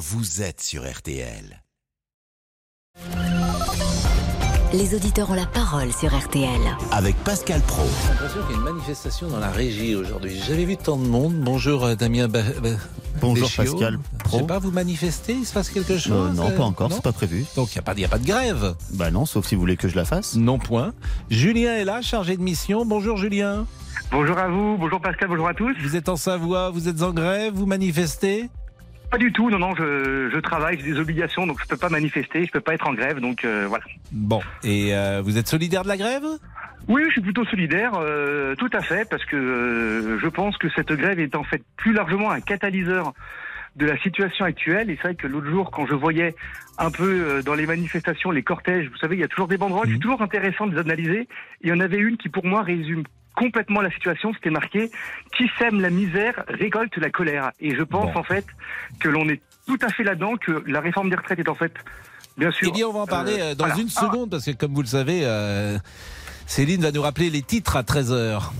vous êtes sur RTL. Les auditeurs ont la parole sur RTL. Avec Pascal Pro. J'ai l'impression qu'il y a une manifestation dans la régie aujourd'hui. J'ai jamais vu tant de monde. Bonjour euh, Damien ba ba Bonjour. Pascal Je Pro. sais pas, vous manifestez Il se passe quelque chose Euh, non, euh, pas encore, non c'est pas prévu. Donc il n'y a, pas- y a pas de grève Bah non, sauf si vous voulez que je la fasse. Non point. Julien est là, chargé de mission. Bonjour Julien. Bonjour à vous, bonjour Pascal, bonjour à tous. Vous êtes en Savoie, vous êtes en grève, vous manifestez Pas du tout, non, non, je, je travaille, j'ai des obligations, donc je peux pas manifester, je peux pas être en grève, donc euh, voilà. Bon. Et euh, vous êtes solidaire de la grève? Oui, je suis plutôt solidaire, euh, tout à fait, parce que euh, je pense que cette grève est en fait plus largement un catalyseur de la situation actuelle. Et c'est vrai que l'autre jour, quand je voyais un peu euh, dans les manifestations, les cortèges, vous savez, il y a toujours des banderoles, Mhm. c'est toujours intéressant de les analyser. Il y en avait une qui, pour moi, résume complètement la situation. C'était marqué Qui sème la misère récolte la colère. Et je pense, Bon. en fait, que l'on est tout à fait là-dedans, que la réforme des retraites est en fait, bien sûr. Eh bien, on va en parler euh, euh, dans voilà. une seconde, parce que comme vous le savez, euh, Céline va nous rappeler les titres à 13h.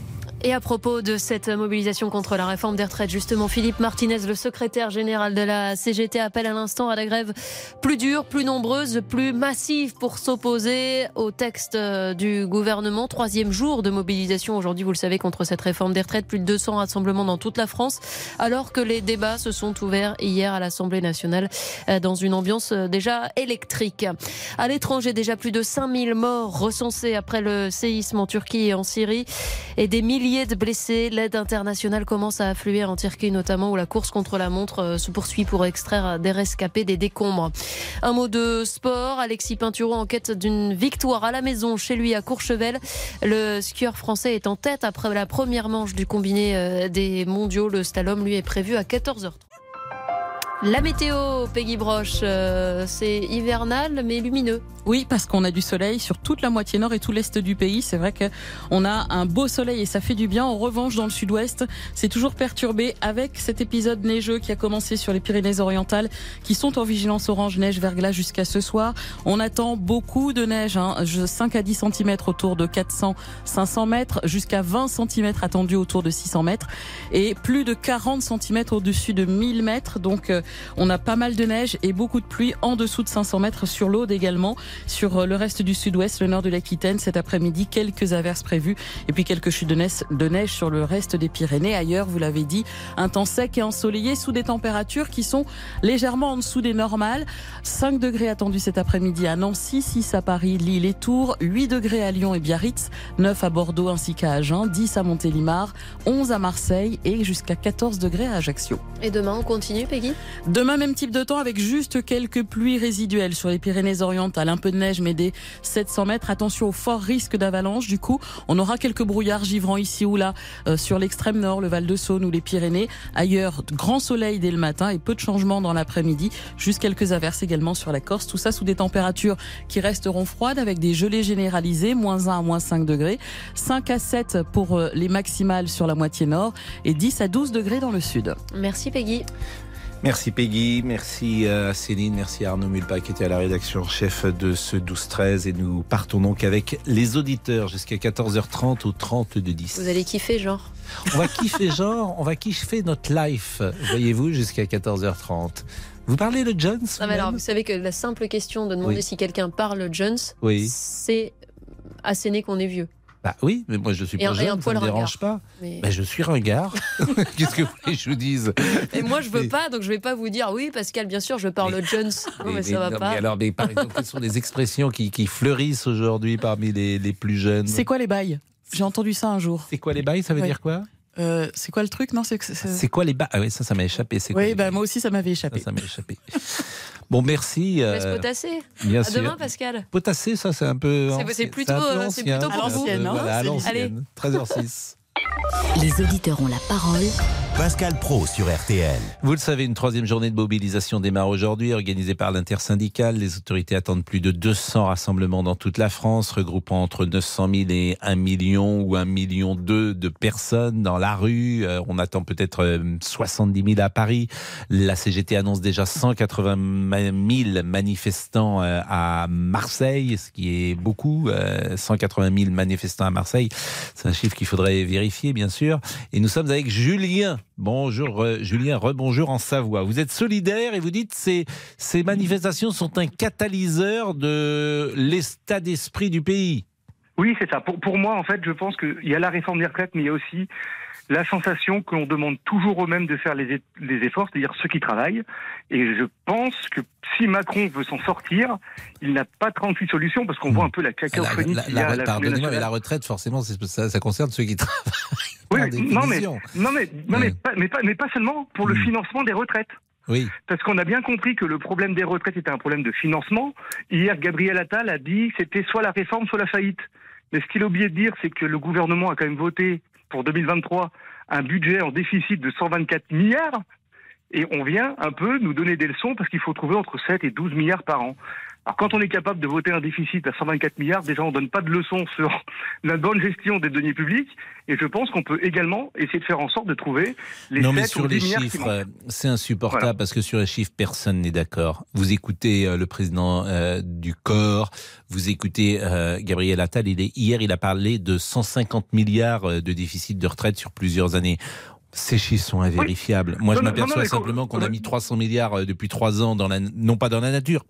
Et à propos de cette mobilisation contre la réforme des retraites, justement, Philippe Martinez, le secrétaire général de la CGT, appelle à l'instant à la grève plus dure, plus nombreuse, plus massive pour s'opposer au texte euh, du gouvernement. Troisième jour de mobilisation aujourd'hui, vous le savez, contre cette réforme des retraites. Plus de 200 rassemblements dans toute la France, alors que les débats se sont ouverts hier à l'Assemblée nationale euh, dans une ambiance euh, déjà électrique. À l'étranger, déjà plus de 5000 morts recensés après le séisme en Turquie et en Syrie et des milliers blessés. L'aide internationale commence à affluer en Turquie notamment où la course contre la montre euh, se poursuit pour extraire des rescapés des décombres. Un mot de sport. Alexis Pinturo en quête d'une victoire à la maison chez lui à Courchevel. Le skieur français est en tête après la première manche du combiné euh, des mondiaux. Le slalom lui est prévu à 14h30. La météo, Peggy Broche, euh, c'est hivernal mais lumineux. Oui, parce qu'on a du soleil sur toute la moitié nord et tout l'est du pays. C'est vrai qu'on a un beau soleil et ça fait du bien. En revanche, dans le sud-ouest, c'est toujours perturbé avec cet épisode neigeux qui a commencé sur les Pyrénées-Orientales, qui sont en vigilance orange neige verglas jusqu'à ce soir. On attend beaucoup de neige, hein, Je- 5 à 10 cm autour de 400-500 mètres, jusqu'à 20 cm attendus autour de 600 mètres et plus de 40 cm au-dessus de 1000 mètres. Donc, euh, on a pas mal de neige et beaucoup de pluie en dessous de 500 mètres sur l'Aude également. Sur euh, le reste du sud-ouest, le nord de l'Aquitaine, cet après-midi, quelques averses prévues et puis quelques chutes de neige, de neige sur le reste des Pyrénées. Ailleurs, vous l'avez dit, un temps sec et ensoleillé sous des températures qui sont légèrement en dessous des normales. 5 degrés attendus cet après-midi à Nancy, 6 à Paris, Lille et Tours, 8 degrés à Lyon et Biarritz, 9 à Bordeaux ainsi qu'à Agen, 10 à Montélimar, 11 à Marseille et jusqu'à 14 degrés à Ajaccio. Et demain, on continue, Peggy? Demain, même type de temps avec juste quelques pluies résiduelles sur les Pyrénées-Orientales. Un peu de neige, mais des 700 mètres. Attention au fort risque d'avalanche. Du coup, on aura quelques brouillards givrants ici ou là euh, sur l'extrême nord, le Val-de-Saône ou les Pyrénées. Ailleurs, grand soleil dès le matin et peu de changements dans l'après-midi. Juste quelques averses également sur la Corse. Tout ça sous des températures qui resteront froides avec des gelées généralisées, moins 1 à moins 5 degrés. 5 à 7 pour euh, les maximales sur la moitié nord et 10 à 12 degrés dans le sud. Merci, Peggy. Merci Peggy, merci euh, à Céline, merci à Arnaud Mulpa qui était à la rédaction chef de ce 12-13 et nous partons donc avec les auditeurs jusqu'à 14h30 au 30 de 10. Vous allez kiffer, genre. On va kiffer genre, on va kiffer notre life, voyez-vous, jusqu'à 14h30. Vous parlez de Jones Ah, mais alors, vous savez que la simple question de demander Oui. si quelqu'un parle Jones, Oui. c'est asséner qu'on est vieux. Bah oui, mais moi je suis Et pas jeune, ça poil me dérange pas. Mais, Bah, je suis ringard. Qu'est-ce que vous voulez que je vous dise? Et moi, je veux mais- pas, donc je vais pas vous dire oui, Pascal, bien sûr, je parle Jones. Non, mais, Mais- ça va non, pas. mais alors, mais par exemple, quelles sont les expressions qui, qui fleurissent aujourd'hui parmi les, les plus jeunes? C'est quoi les bails? J'ai entendu ça un jour. C'est quoi les bails? Ça veut Ouais. dire quoi? Euh, c'est quoi le truc? Non, c'est que c'est- C'est quoi les bails Ah oui, ça, ça m'a échappé. C'est quoi Oui, bah moi aussi ça m'avait Ça, échappé. ça m'a échappé. Bon, merci. Je euh, laisse potasser. bien À sûr. demain, Pascal. Potasser, ça, c'est un peu. C'est- plutôt, euh, plutôt pour vous. hein, Voilà, à l'ancienne. 13h06. Les auditeurs ont la parole Pascal Pro sur RTL. Vous le savez, une troisième journée de mobilisation démarre aujourd'hui, organisée par l'intersyndicale. Les autorités attendent plus de 200 rassemblements dans toute la France, regroupant entre 900 000 et 1 million ou 1 million 2 de personnes dans la rue. Euh, on attend peut-être euh, 70 000 à Paris. La CGT annonce déjà 180 000 manifestants euh, à Marseille, ce qui est beaucoup. euh, 180 000 manifestants à Marseille, c'est un chiffre qu'il faudrait vérifier. Bien sûr. Et nous sommes avec Julien. Bonjour euh, Julien, rebonjour en Savoie. Vous êtes solidaire et vous dites que ces manifestations sont un catalyseur de l'état d'esprit du pays. Oui, c'est ça. Pour, pour moi, en fait, je pense qu'il y a la réforme des retraites, mais il y a aussi la sensation que l'on demande toujours eux-mêmes de faire les, les efforts, c'est-à-dire ceux qui travaillent. Et je pense que si Macron veut s'en sortir, il n'a pas 38 solutions parce qu'on voit un peu la cacophonie la, la, la, Pardonnez-moi, mais la retraite, forcément, ça, ça, concerne ceux qui travaillent. Oui, non mais, non mais, non mais, pas, mais, pas, mais pas seulement pour le financement des retraites. Oui. Parce qu'on a bien compris que le problème des retraites était un problème de financement. Hier, Gabriel Attal a dit que c'était soit la réforme, soit la faillite. Mais ce qu'il a oublié de dire, c'est que le gouvernement a quand même voté pour 2023 un budget en déficit de 124 milliards. Et on vient un peu nous donner des leçons parce qu'il faut trouver entre 7 et 12 milliards par an. Alors quand on est capable de voter un déficit à 124 milliards, déjà on donne pas de leçons sur la bonne gestion des deniers publics. Et je pense qu'on peut également essayer de faire en sorte de trouver les non mais sur les chiffres, c'est insupportable voilà. parce que sur les chiffres personne n'est d'accord. Vous écoutez euh, le président euh, du corps, vous écoutez euh, Gabriel Attal. Il est, hier il a parlé de 150 milliards de déficit de retraite sur plusieurs années. Ces chiffres sont invérifiables. Oui. Moi, non, je m'aperçois simplement qu'on a mis 300 milliards depuis trois ans dans la, non pas dans la nature,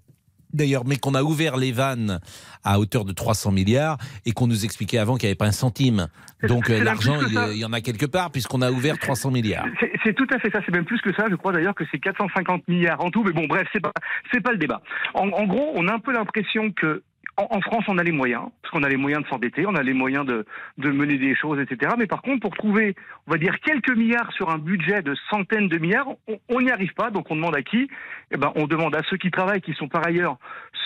d'ailleurs, mais qu'on a ouvert les vannes à hauteur de 300 milliards et qu'on nous expliquait avant qu'il n'y avait pas un centime. Donc l'argent, il, il, y en a quelque part puisqu'on a ouvert 300 milliards. C'est tout à fait ça. C'est même plus que ça. Je crois d'ailleurs que c'est 450 milliards en tout. Mais bon, bref, c'est pas c'est pas le débat. En, en gros, on a un peu l'impression que en, France, on a les moyens, parce qu'on a les moyens de s'endetter, on a les moyens de, mener des choses, etc. Mais par contre, pour trouver, on va dire, quelques milliards sur un budget de centaines de milliards, on n'y arrive pas. Donc on demande à qui? Eh ben, on demande à ceux qui travaillent, qui sont par ailleurs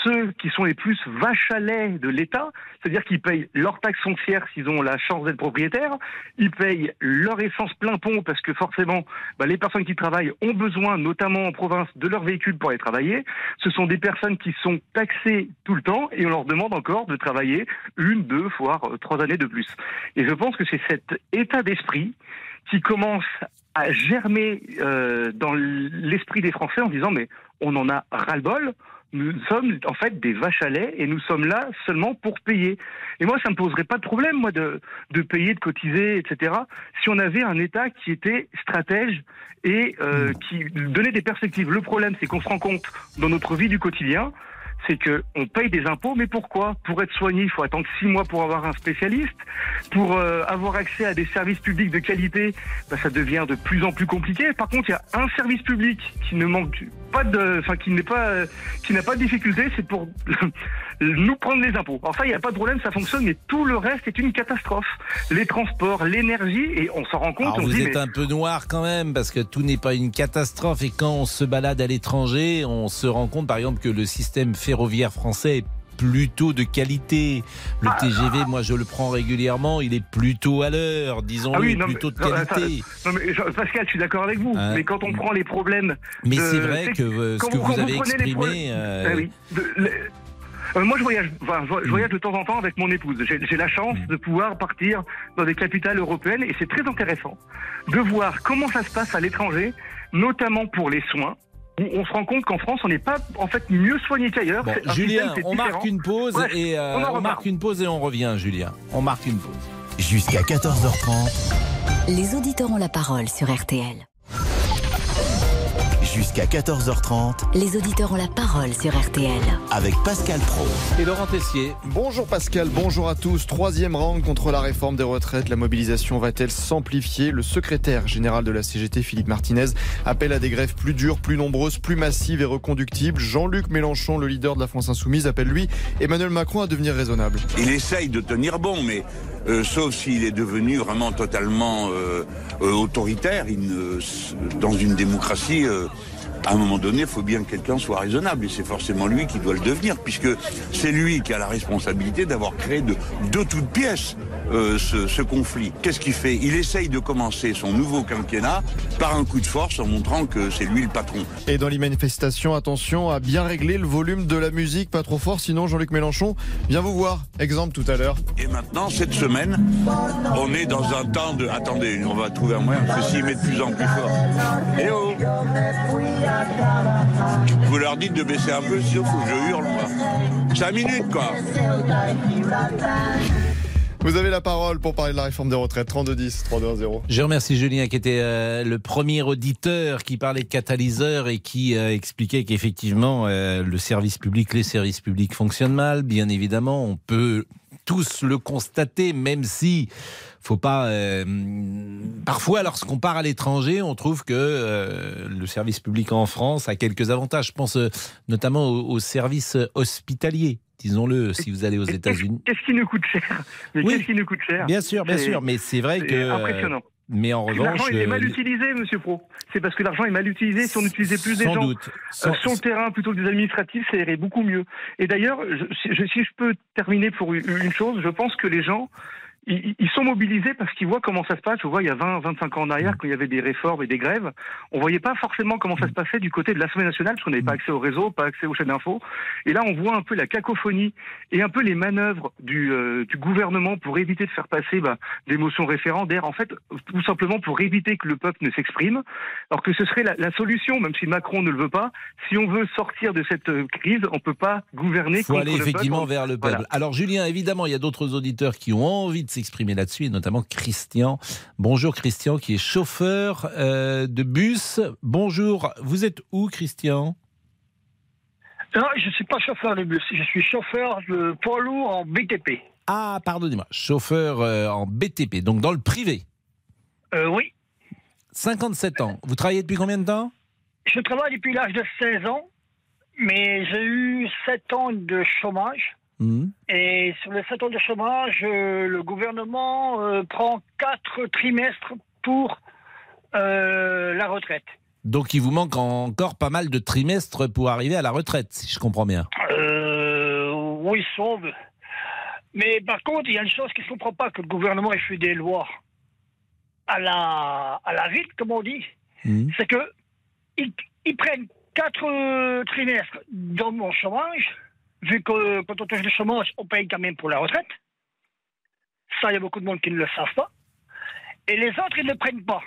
ceux qui sont les plus vaches à lait de l'État, c'est-à-dire qu'ils payent leur taxe foncière s'ils ont la chance d'être propriétaires, ils payent leur essence plein pont parce que forcément, ben, les personnes qui travaillent ont besoin, notamment en province, de leur véhicule pour aller travailler. Ce sont des personnes qui sont taxées tout le temps et on leur demande encore de travailler une, deux, voire trois années de plus. Et je pense que c'est cet état d'esprit qui commence à germer euh, dans l'esprit des Français en disant mais on en a ras-le-bol, nous sommes en fait des vaches à lait et nous sommes là seulement pour payer. Et moi, ça me poserait pas de problème, moi, de, de payer, de cotiser, etc. Si on avait un État qui était stratège et euh, qui donnait des perspectives. Le problème, c'est qu'on se rend compte dans notre vie du quotidien c'est que on paye des impôts, mais pourquoi? Pour être soigné, il faut attendre six mois pour avoir un spécialiste. Pour euh, avoir accès à des services publics de qualité, ben, ça devient de plus en plus compliqué. Par contre, il y a un service public qui ne manque pas de, enfin qui n'est pas, euh, qui n'a pas de difficulté, c'est pour nous prendre les impôts. Enfin, il n'y a pas de problème, ça fonctionne, mais tout le reste est une catastrophe. Les transports, l'énergie, et on s'en rend compte. Alors on vous dit, êtes mais... un peu noir quand même, parce que tout n'est pas une catastrophe. Et quand on se balade à l'étranger, on se rend compte, par exemple, que le système ferroviaire français est plutôt de qualité. Le Ah, TGV, moi je le prends régulièrement, il est plutôt à l'heure, disons-le, Ah oui, plutôt de mais- qualité. Non, mais je- Pascal, je suis d'accord avec vous. Hein mais quand on prend les problèmes, Mais c'est vrai que euh, ce que vous- vous avez exprimé... problèmes- euh, Ah oui. De- le- euh, moi, je voyage, enfin, je je voyage de temps en temps avec mon épouse. J'ai j'ai la chance Mm. de pouvoir partir dans des capitales européennes et c'est très intéressant de voir comment ça se passe à l'étranger, notamment pour les soins. On se rend compte qu'en France, on n'est pas en fait mieux soigné qu'ailleurs. Bon, Julien, on marque une pause et euh, on en on marque une pause et on revient, Julien. On marque une pause. Jusqu'à 14h30, Les auditeurs ont la parole sur RTL. Jusqu'à 14h30 Les auditeurs ont la parole sur RTL. avec Pascal Pro. Et Laurent Tessier. Bonjour Pascal, bonjour à tous. Troisième round contre la réforme des retraites. La mobilisation va-t-elle s'amplifier? Le secrétaire général de la CGT, Philippe Martinez, appelle à des grèves plus dures, plus nombreuses, plus massives et reconductibles. Jean-Luc Mélenchon, le leader de la France Insoumise, appelle lui Emmanuel Macron à devenir raisonnable. Il essaye de tenir bon, mais euh, sauf s'il est devenu vraiment totalement euh, euh, autoritaire. Il ne- dans une démocratie, euh, à un moment donné, il faut bien que quelqu'un soit raisonnable. Et c'est forcément lui qui doit le devenir, puisque c'est lui qui a la responsabilité d'avoir créé de, de toutes pièces euh, ce, ce conflit. Qu'est-ce qu'il fait? Il essaye de commencer son nouveau quinquennat par un coup de force en montrant que c'est lui le patron. Et dans les manifestations, attention à bien régler le volume de la musique, pas trop fort, sinon Jean-Luc Mélenchon vient vous voir. Exemple tout à l'heure. Et maintenant, cette semaine, on est dans un temps de... Attendez, on va trouver un moyen, parce que s'il met de plus en plus fort. Eh oh Vous leur dites de baisser un peu, sinon faut que je hurle, moi. Cinq minutes, quoi Vous avez la parole pour parler de la réforme des retraites. 3210, 3210. Je remercie Julien qui était euh, le premier auditeur qui parlait de catalyseur et qui euh, expliquait qu'effectivement euh, le service public, les services publics fonctionnent mal. Bien évidemment, on peut tous le constater, même si faut pas. euh, parfois, lorsqu'on part à l'étranger, on trouve que euh, le service public en France a quelques avantages. Je pense euh, notamment aux, aux services hospitaliers. Disons-le, si vous allez aux États-Unis. Qu'est-ce qui nous coûte cher? Mais Oui. qu'est-ce qui nous coûte cher? Bien sûr, bien sûr, mais c'est vrai que. impressionnant. Mais en revanche, L'argent est mal utilisé, Monsieur Pro. C'est parce que l'argent est mal utilisé. Si on utilisait plus des sans gens doute. Sans- sur le terrain plutôt que des administratifs, ça irait beaucoup mieux. Et d'ailleurs, je- si, je- peux terminer pour une chose, je pense que les gens, ils, ils sont mobilisés parce qu'ils voient comment ça se passe. Je vois, il y a 20, 25 ans en Mm. arrière, quand il y avait des réformes et des grèves, on voyait pas forcément comment ça se passait du côté de l'Assemblée nationale, parce qu'on n'avait pas accès au réseau, pas accès aux chaînes d'infos. Et là, on voit un peu la cacophonie et un peu les manœuvres du, euh, du gouvernement pour éviter de faire passer bah, des motions référendaires, en fait, tout simplement pour éviter que le peuple ne s'exprime, alors que ce serait la, la solution, même si Macron ne le veut pas. Si on veut sortir de cette euh, crise, on peut pas gouverner Il faut contre aller le peuple. effectivement vers le peuple. Voilà. Alors Julien, évidemment, il y a d'autres auditeurs qui ont envie de s'exprimer là-dessus, et notamment Christian. Bonjour Christian, qui est chauffeur euh, de bus. Bonjour, vous êtes où Christian? Non, je ne suis pas chauffeur de bus, je suis chauffeur de poids lourd en BTP. Ah, pardonnez-moi, chauffeur euh, en BTP, donc dans le privé. Euh, oui, 57 ans. Vous travaillez depuis combien de temps? Je travaille depuis l'âge de 16 ans, mais j'ai eu 7 ans de chômage. Hmm. Et sur les 7 ans de chômage, euh, le gouvernement euh, prend 4 trimestres pour euh, la retraite. Donc il vous manque encore pas mal de trimestres pour arriver à la retraite, si je comprends bien. Euh, oui, sauve. Mais par contre, il y a une chose je ne comprends pas, que le gouvernement ait fait des lois à la, à la vite, comme on dit. Hmm. c'est que ils, ils prennent quatre trimestres dans mon chômage, vu que euh, quand on touche le chômage, on paye quand même pour la retraite. Ça, il y a beaucoup de monde qui ne le savent pas. Et les autres, ils ne le prennent pas.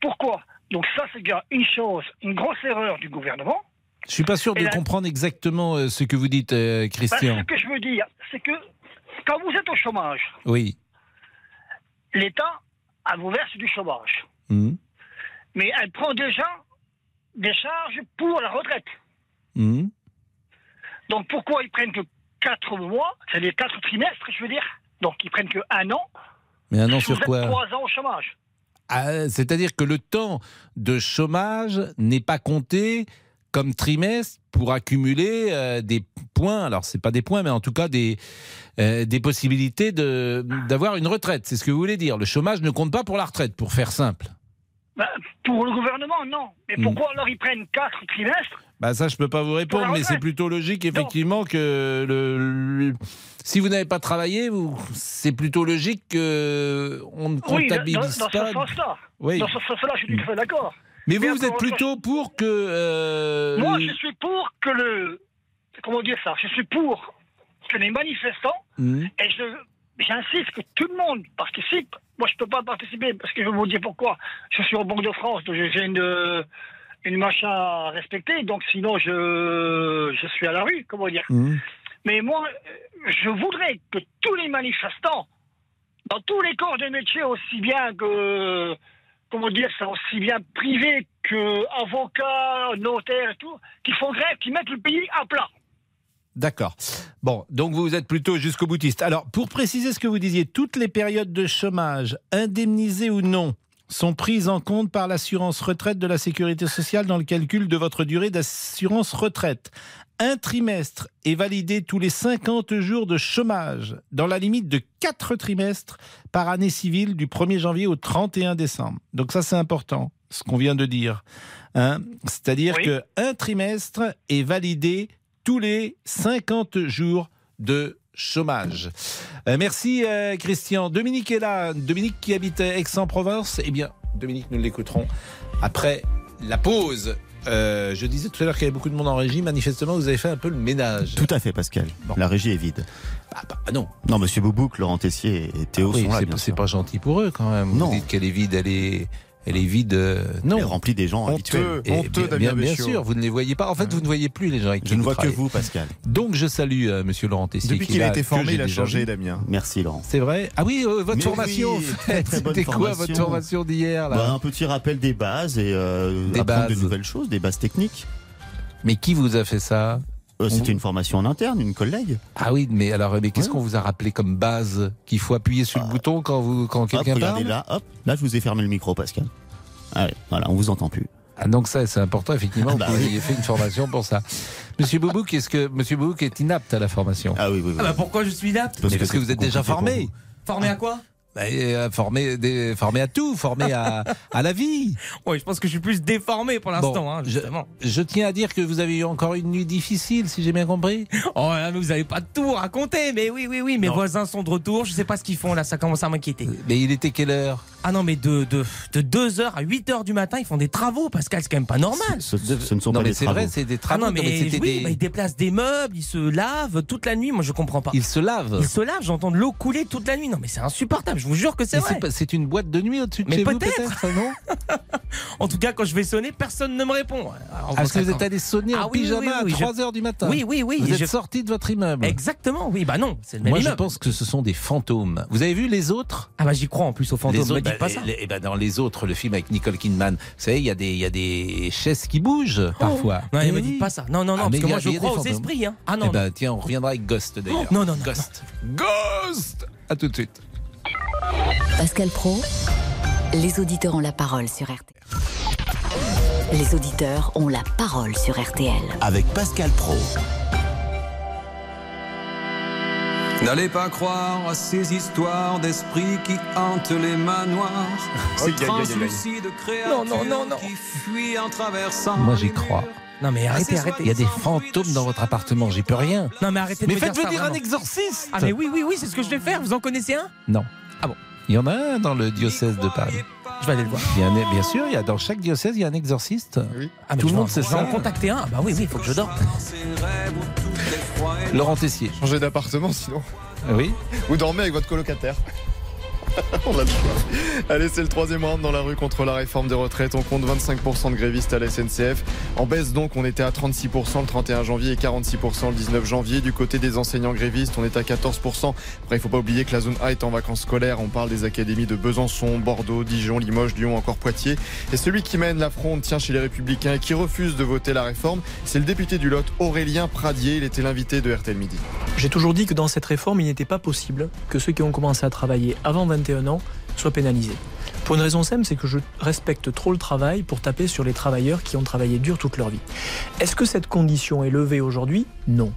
Pourquoi? Donc ça, c'est déjà une chose, une grosse erreur du gouvernement. Je suis pas sûr de la- comprendre exactement euh, ce que vous dites, euh, Parce Christian. ce que je veux dire, c'est que quand vous êtes au chômage, Oui. l'État, elle vous verse du chômage. Hmm. Mais elle prend déjà des charges pour la retraite. Hmm. Donc pourquoi ils prennent que 4 mois, c'est-à-dire 4 trimestres, je veux dire? Donc ils prennent que un an. Mais un an sur quoi? 3 ans au chômage. Ah, C'est-à-dire que le temps de chômage n'est pas compté comme trimestre pour accumuler euh, des points. Alors, c'est pas des points, mais en tout cas des, euh, des possibilités de- d'avoir une retraite. C'est ce que vous voulez dire. Le chômage ne compte pas pour la retraite, pour faire simple. Ben, pour le gouvernement, non. Mais Hmm. pourquoi alors ils prennent 4 trimestres Bah ça, je peux pas vous répondre, mais c'est plutôt logique, effectivement, que le, le- si vous n'avez pas travaillé, vous- c'est plutôt logique que on ne Oui, dans, comptabilise dans pas. ce sens-là. Oui. Dans ce sens-là, je suis tout à fait d'accord. Mais vous, Mais vous êtes plutôt pour que. euh, Moi, je suis pour que le. Comment dire ça? Je suis pour que les manifestants, Hmm. et je. J'insiste que tout le monde participe. Moi, je ne peux pas participer parce que je vais vous dire pourquoi. Je suis en Banque de France, donc j'ai une, une machin à respecter. Donc, sinon, je, je suis à la rue, comment dire. Hmm. Mais moi, je voudrais que tous les manifestants, dans tous les corps de métier, aussi bien que, comment dire ça, aussi bien privés que avocats, notaires et tout, qui font grève, qui mettent le pays à plat. D'accord. Bon, donc vous êtes plutôt jusqu'au boutiste. Alors, pour préciser ce que vous disiez, toutes les périodes de chômage, indemnisées ou non, sont prises en compte par l'assurance retraite de la sécurité sociale dans le calcul de votre durée d'assurance retraite. Un trimestre est validé tous les 50 jours de chômage, dans la limite de 4 trimestres par année civile du 1er janvier au 31 décembre. Donc ça, c'est important, ce qu'on vient de dire. Hein C'est-à-dire Oui. que un trimestre est validé tous les 50 jours de chômage. Euh, merci euh, Christian. Dominique est là. Dominique qui habite Aix-en-Provence. Eh bien, Dominique, nous l'écouterons après la pause. Euh, je disais tout à l'heure qu'il y avait beaucoup de monde en régie. Manifestement, vous avez fait un peu le ménage. Tout à fait, Pascal. Bon. La régie est vide. Ah, bah, non, Non, Monsieur Boubouk, Laurent Tessier et Théo Oui, sont là, c'est pas gentil pour eux quand même. Non. Vous dites qu'elle est vide, elle est, Elle est vide. euh, non. Elle est remplie des gens habituels. Et bien, bien, bien sûr, vous ne les voyez pas. En fait, vous ne voyez plus les gens avec qui Je ne vous vois que vous, Pascal. Donc, je salue euh, Monsieur Laurent Tessier. Depuis qui qu'il a été formé, il a changé, vu. Damien. Merci, Laurent. C'est vrai Ah oui, euh, votre Mais formation. oui, C'était quoi votre formation. d'hier là Bah, un petit rappel des bases et euh, Des apprendre bases. de nouvelles choses, des bases techniques. Mais qui vous a fait ça? Euh, C'était une formation en interne, une collègue. Ah oui, mais alors, mais qu'est-ce Ouais. qu'on vous a rappelé comme base Qu'il faut appuyer sur le bouton quand vous quand quelqu'un regardez parle là, hop, là je vous ai fermé le micro, Pascal. Allez, voilà, on vous entend plus. Ah, donc ça, c'est important, effectivement, Bah que vous oui. ayez fait une formation pour ça. Monsieur Boubouk, est-ce que Monsieur Boubouk est inapte à la formation? Ah oui, oui, oui. Ah bah pourquoi je suis Mais Parce que vous êtes déjà formé. Formé à quoi? Bah, euh, formé, formé à tout, formé à, à la vie. Ouais, je pense que je suis plus déformé pour l'instant, hein, je, justement. je tiens à dire que vous avez eu encore une nuit difficile, si j'ai bien compris. Oh là, mais vous avez pas tout raconté, mais oui, oui, oui, mes Non. voisins sont de retour, je sais pas ce qu'ils font là, ça commence à m'inquiéter. Mais il était quelle heure? Ah non, mais de, de, de 2h à 8h du matin, ils font des travaux, Pascal, c'est quand même pas normal. Ce, ce ne sont Non, pas mais des c'est travaux. vrai, c'est des Ah travaux. non, mais, c'était oui, des- bah, ils déplacent des meubles, ils se lavent toute la nuit, moi je comprends pas. Il se lave. Ils se lavent, j'entends de l'eau couler toute la nuit. Non, mais c'est insupportable, je vous jure que c'est Mais vrai. pas- C'est une boîte de nuit au-dessus de Mais chez vous, peut-être. peut-être, non En tout cas, quand je vais sonner, personne ne me répond. Alors, Est-ce que vous êtes allé sonner Ah en oui, oui, pyjama oui, oui, à je- 3 heures du matin Oui, oui, oui. Vous êtes je- sorti de votre immeuble Exactement, oui, bah non, c'est le même Moi, je pense que ce sont des fantômes. Vous avez vu les autres? Ah bah j'y crois en plus aux fantômes, bah, pas ça. les- eh ben, dans les autres, le film avec Nicole Kidman, vous savez, il y, a des- il y a des chaises qui bougent parfois. Non, Eh mais me oui. dites pas ça. Non, non, non, Ah, parce mais que il y moi a- je a crois aux fantômes. esprits. Hein. Ah non, Eh non. ben, tiens, on reviendra avec Ghost d'ailleurs. non, non, non, Ghost. Ghost À tout de suite. Pascal Pro, les auditeurs ont la parole sur RTL. Les auditeurs ont la parole sur RTL. Avec Pascal Pro. N'allez pas croire à ces histoires d'esprits qui hantent les manoirs. Ces translucides Non, non, non, non. créatures qui fuient en traversant. Moi, j'y crois. Non, mais arrêtez, arrêtez. Il y a des fantômes dans votre appartement, j'y peux rien. Non, mais arrêtez de Mais me dire faites ça, venir un exorciste Ah, mais oui, oui, oui, c'est ce que je vais faire. Vous en connaissez un? Non. Ah bon Il y en a un dans le diocèse de Paris. Je vais aller le voir. Il y a un- bien sûr, il y a, dans chaque diocèse, il y a un exorciste. Ah, mais Tout le monde sait je vais ça. en contacter un. Ah, bah oui, oui, il faut que je dorme. Laurent Tessier. Changer d'appartement sinon. Oui. Vous dormez avec votre colocataire. On a le choix. Allez, c'est le troisième round dans la rue contre la réforme des retraites. On compte 25% de grévistes à la SNCF. En baisse donc, on était à 36% le 31 janvier et 46% le 19 janvier. Du côté des enseignants grévistes, on est à 14%. Après, il faut pas oublier que la zone A est en vacances scolaires. On parle des académies de Besançon, Bordeaux, Dijon, Limoges, Lyon, encore Poitiers. Et celui qui mène la fronde tient chez les Républicains et qui refuse de voter la réforme, c'est le député du Lot, Aurélien Pradier. Il était l'invité de RTL Midi. J'ai toujours dit que dans cette réforme, il n'était pas possible que ceux qui ont commencé à travailler avant 21 ans soient pénalisés. Pour une raison simple, c'est que je respecte trop le travail pour taper sur les travailleurs qui ont travaillé dur toute leur vie. Est-ce que cette condition est levée aujourd'hui? Non.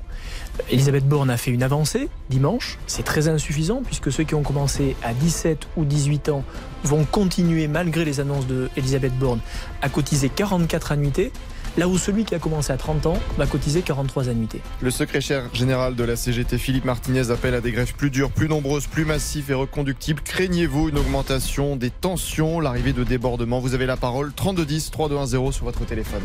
Elisabeth Borne a fait une avancée dimanche. C'est très insuffisant puisque ceux qui ont commencé à 17 ou 18 ans vont continuer, malgré les annonces de Elisabeth Borne, à cotiser 44 annuités, là où celui qui a commencé à 30 ans va cotiser 43 annuités. Le secrétaire général de la CGT, Philippe Martinez, appelle à des grèves plus dures, plus nombreuses, plus massives et reconductibles. Craignez-vous une augmentation des tensions, l'arrivée de débordements? Vous avez la parole 3210 3210 sur votre téléphone.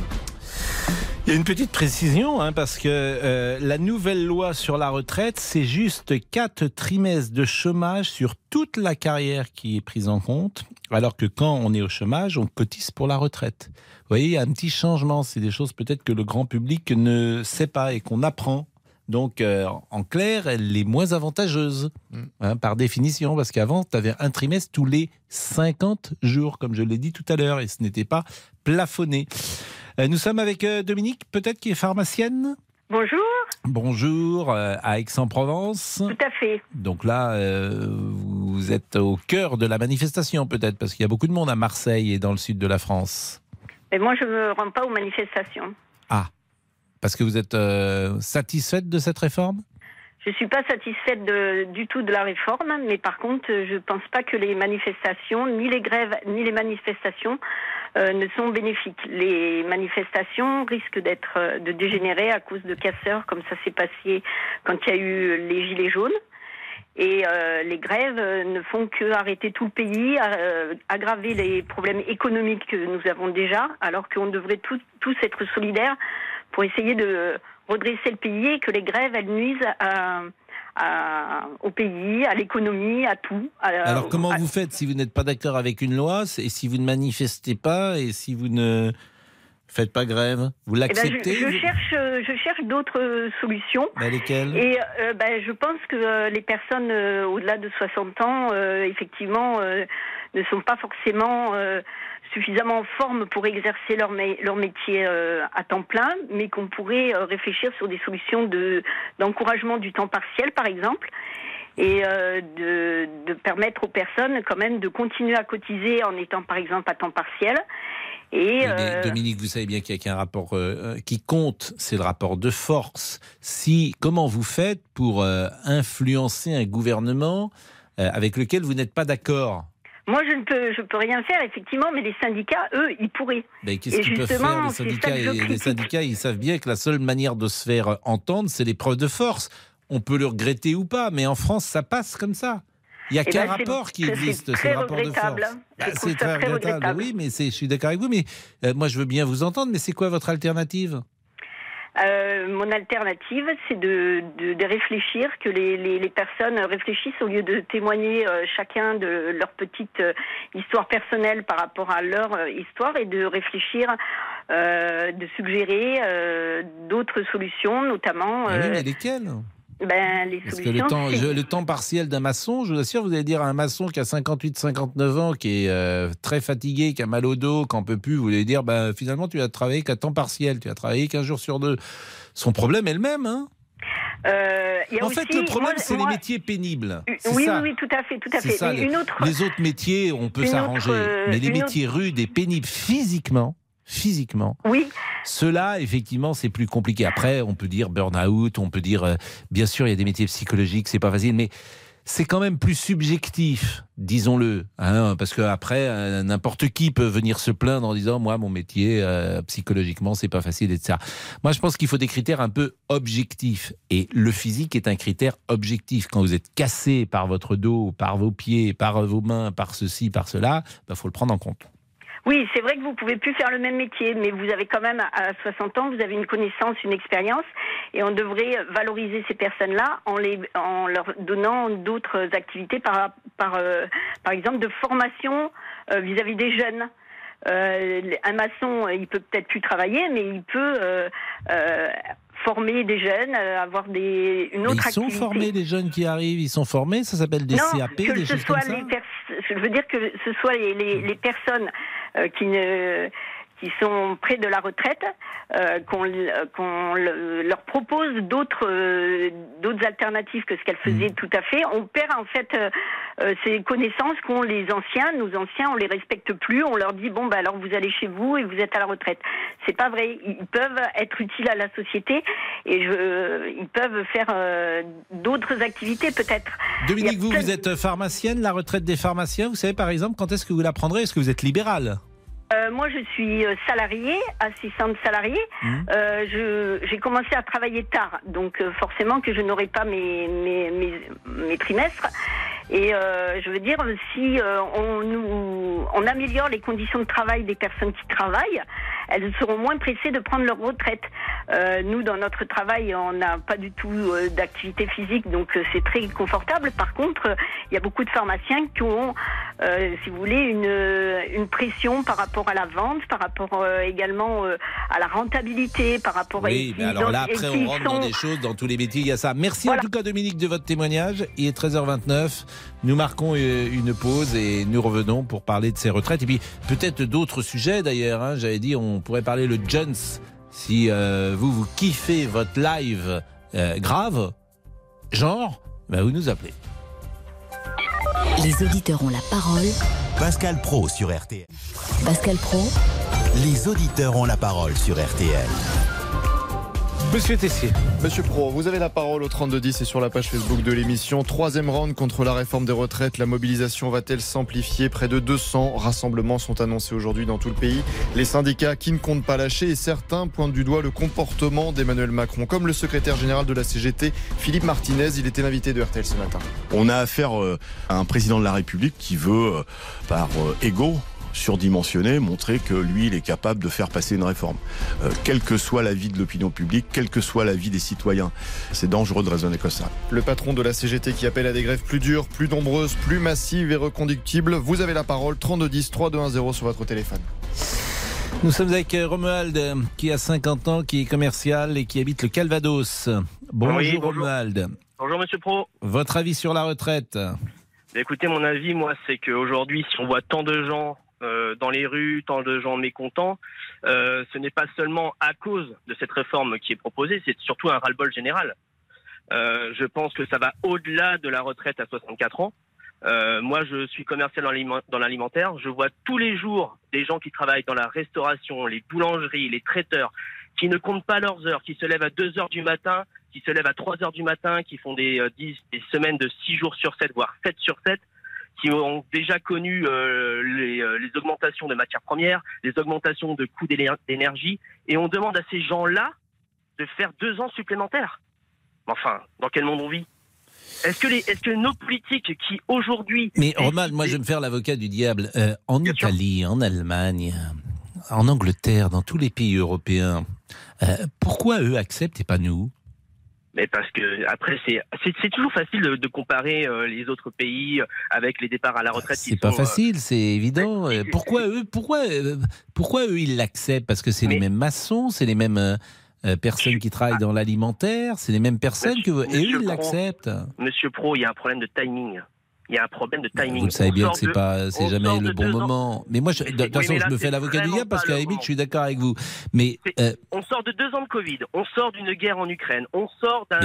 Il y a une petite précision, hein, parce que euh, la nouvelle loi sur la retraite, c'est juste quatre trimestres de chômage sur toute la carrière qui est prise en compte, alors que quand on est au chômage, on cotise pour la retraite. Vous voyez, il y a un petit changement. C'est des choses peut-être que le grand public ne sait pas et qu'on apprend. Donc, euh, en clair, elle est moins avantageuse, hein, par définition, parce qu'avant, tu avais un trimestre tous les 50 jours, comme je l'ai dit tout à l'heure, et ce n'était pas plafonné. Euh, nous sommes avec euh, Dominique, peut-être qui est pharmacienne? Bonjour, Bonjour, euh, à Aix-en-Provence. tout à fait. Donc là, euh, vous êtes au cœur de la manifestation, peut-être, parce qu'il y a beaucoup de monde à Marseille et dans le sud de la France. Mais moi, je ne me rends pas aux manifestations. Ah, parce que vous êtes euh, satisfaite de cette réforme? Je ne suis pas satisfaite de- du tout de la réforme, mais par contre, je ne pense pas que les manifestations, ni les grèves, ni les manifestations ne sont bénéfiques. Les manifestations risquent d'être euh, de dégénérer à cause de casseurs, comme ça s'est passé quand il y a eu les gilets jaunes. Et euh, les grèves euh, ne font que arrêter tout le pays, euh, aggraver les problèmes économiques que nous avons déjà, alors qu'on devrait tous, tous être solidaires pour essayer de redresser le pays et que les grèves, elles nuisent à, à- au pays, à l'économie, à tout. à- Alors comment à- vous faites si vous n'êtes pas d'accord avec une loi et si vous ne manifestez pas et si vous ne faites pas grève? Vous Eh ben, l'acceptez je, cherche, euh, je cherche d'autres euh, solutions. Bah, lesquelles? Et euh, ben, je pense que les personnes euh, au-delà de 60 ans, euh, effectivement, ne sont pas forcément suffisamment en forme pour exercer leur, mé- leur métier euh, à temps plein, mais qu'on pourrait euh, réfléchir sur des solutions de d'encouragement du temps partiel, par exemple. Et euh, de, permettre aux personnes quand même de continuer à cotiser en étant par exemple à temps partiel. Dominique, vous savez bien qu'il y a qu'un rapport qui compte, c'est le rapport de force. Si comment vous faites pour influencer un gouvernement avec lequel vous n'êtes pas d'accord? Moi, je ne peux, je peux rien faire, effectivement, mais les syndicats, eux, ils pourraient. Ben, Qu'est-ce qu'ils peuvent faire les syndicats et Les syndicats, ils savent bien que la seule manière de se faire entendre, c'est l'épreuve de force. On peut le regretter ou pas, mais en France, ça passe comme ça. Il n'y a Eh qu'un ben, rapport qui existe, c'est le rapport de force. Bah, c'est très très regrettable. regrettable. Oui, mais je suis d'accord avec vous. Mais euh, moi, je veux bien vous entendre. Mais c'est quoi votre alternative? Euh, mon alternative, c'est de, de, de réfléchir, que les, les, les personnes réfléchissent au lieu de témoigner euh, chacun de leur petite euh, histoire personnelle par rapport à leur euh, histoire et de réfléchir, euh, de suggérer euh, d'autres solutions, notamment Ah Oui, mais lesquelles? Ben, les Parce que le temps, c'est- je- le temps partiel d'un maçon, je vous assure, vous allez dire à un maçon qui a 58-59 ans, qui est euh, très fatigué, qui a mal au dos, qui n'en peut plus, vous allez dire, bah, finalement, tu as travaillé qu'à temps partiel, tu as travaillé qu'un jour sur deux. Son problème est le même. Hein Euh, en fait, le problème, c'est les métiers pénibles. C'est Oui, oui, oui, tout à fait, tout à fait. ça, les, une autre, les autres métiers, on peut s'arranger. euh, Mais les métiers rudes et pénibles physiquement, physiquement, oui. ceux-là, effectivement, c'est plus compliqué. Après, on peut dire burn-out, on peut dire, euh, bien sûr, il y a des métiers psychologiques, c'est pas facile, mais c'est quand même plus subjectif, disons-le, hein, parce que après, euh, n'importe qui peut venir se plaindre en disant, moi, mon métier, euh, psychologiquement, c'est pas facile, etc. Moi, je pense qu'il faut des critères un peu objectifs, et le physique est un critère objectif. Quand vous êtes cassé par votre dos, par vos pieds, par vos mains, par ceci, par cela, il faut le prendre en compte. Oui, c'est vrai que vous pouvez plus faire le même métier, mais vous avez quand même à 60 ans, vous avez une connaissance, une expérience, et on devrait valoriser ces personnes-là en les, en leur donnant d'autres activités, par, par, euh, par exemple de formation euh, vis-à-vis des jeunes. Euh, un maçon, il peut peut-être plus travailler, mais il peut euh, former des jeunes, euh, avoir des une autre ils sont activité. formés, les jeunes qui arrivent, ils sont formés, ça s'appelle des non, CAP, que des ce choses comme soit ça les pers- je veux dire que ce soit les, les, les personnes qui ne qui sont près de la retraite, euh, qu'on leur propose d'autres euh, d'autres alternatives que ce qu'elles faisaient Mm. tout à fait. On perd en fait euh, ces connaissances qu'ont les anciens. Nos anciens, on les respecte plus. On leur dit bon bah alors vous allez chez vous et vous êtes à la retraite. C'est pas vrai. Ils peuvent être utiles à la société et je, ils peuvent faire d'autres activités peut-être. Dominique, vous, plein vous êtes pharmacienne, la retraite des pharmaciens, vous savez par exemple quand est-ce que vous la prendrez? Est-ce que vous êtes libéral Euh, moi, je suis euh, salariée, assistante salariée. Mmh. Euh, j'ai commencé à travailler tard, donc euh, forcément que je n'aurai pas mes, mes, mes, mes trimestres. Et euh, je veux dire, si euh, on, nous, on améliore les conditions de travail des personnes qui travaillent, elles seront moins pressées de prendre leur retraite. Euh, nous, dans notre travail, on n'a pas du tout euh, d'activité physique, donc euh, c'est très confortable. Par contre, euh, il y a beaucoup de pharmaciens qui ont, euh, si vous voulez, une, euh, une pression par rapport à la vente, par rapport euh, également euh, à la rentabilité, par rapport à... Oui, mais alors là, après, on rentre dans des choses, dans tous les métiers, il y a ça. Merci en tout cas, Dominique, de votre témoignage. Il est 13h29. Nous marquons une pause et nous revenons pour parler de ces retraites. Et puis, peut-être d'autres sujets d'ailleurs. hein. J'avais dit, on pourrait parler le Jones. Si euh, vous, vous kiffez votre live euh, grave, genre, ben vous nous appelez. Les auditeurs ont la parole. Pascal Pro sur RTL. Pascal Pro, Les auditeurs ont la parole sur RTL. Monsieur Tessier. Monsieur Pro, vous avez la parole au 3210 et sur la page Facebook de l'émission. Troisième round contre la réforme des retraites. La mobilisation va-t-elle s'amplifier? Près de 200 rassemblements sont annoncés aujourd'hui dans tout le pays. Les syndicats qui ne comptent pas lâcher et certains pointent du doigt le comportement d'Emmanuel Macron. Comme le secrétaire général de la CGT, Philippe Martinez, il était l'invité de RTL ce matin. On a affaire euh, à un président de la République qui veut, euh, par euh, ego, surdimensionné, montrer que lui, il est capable de faire passer une réforme. Euh, quel que soit l'avis de l'opinion publique, quel que soit l'avis des citoyens. C'est dangereux de raisonner comme ça. Le patron de la CGT qui appelle à des grèves plus dures, plus nombreuses, plus massives et reconductibles. Vous avez la parole, 3210 3210 sur votre téléphone. Nous sommes avec euh, Romuald euh, qui a 50 ans, qui est commercial et qui habite le Calvados. Bonjour, Oui, bonjour. Romuald. Bonjour Monsieur Pro. Votre avis sur la retraite? Écoutez, mon avis, moi, c'est qu'aujourd'hui, si on voit tant de gens euh, dans les rues, tant de gens mécontents, euh, ce n'est pas seulement à cause de cette réforme qui est proposée, c'est surtout un ras-le-bol général. Euh, je pense que ça va au-delà de la retraite à 64 ans. Moi, je suis commercial dans l'aliment- dans l'alimentaire. Je vois tous les jours des gens qui travaillent dans la restauration, les boulangeries, les traiteurs, qui ne comptent pas leurs heures, qui se lèvent à 2 heures du matin, qui se lèvent à 3 heures du matin, qui font des, 10, des semaines de 6 jours sur 7, voire 7 sur 7, qui ont déjà connu euh, les, euh, les augmentations de matières premières, les augmentations de coûts d'énergie, et on demande à ces gens-là de faire deux ans supplémentaires. Enfin, dans quel monde on vit? Est-ce que, les, est-ce que nos politiques qui aujourd'hui... Mais Romuald, moi je vais me faire l'avocat du diable. Euh, en Italie, en Allemagne, en Angleterre, dans tous les pays européens, euh, pourquoi eux acceptent et pas nous? Mais parce que après c'est c'est, toujours facile de, de comparer euh, les autres pays euh, avec les départs à la retraite. C'est pas sont, euh, facile, c'est évident. Pourquoi eux, pourquoi, pourquoi eux ils l'acceptent? Parce que c'est les mêmes maçons, c'est les mêmes euh, personnes qui travaillent dans l'alimentaire, c'est les mêmes personnes que vous, et eux ils l'acceptent. Monsieur Pro, il y a un problème de timing. Il y a un problème de timing. Vous le savez bien que c'est pas, c'est jamais le bon ans- moment. Mais moi, je- de toute oui, façon, je me fais l'avocat du diable parce qu'à la limite, je suis d'accord avec vous. Mais euh, On sort de deux ans de Covid, on sort d'une guerre en Ukraine, on sort d'un.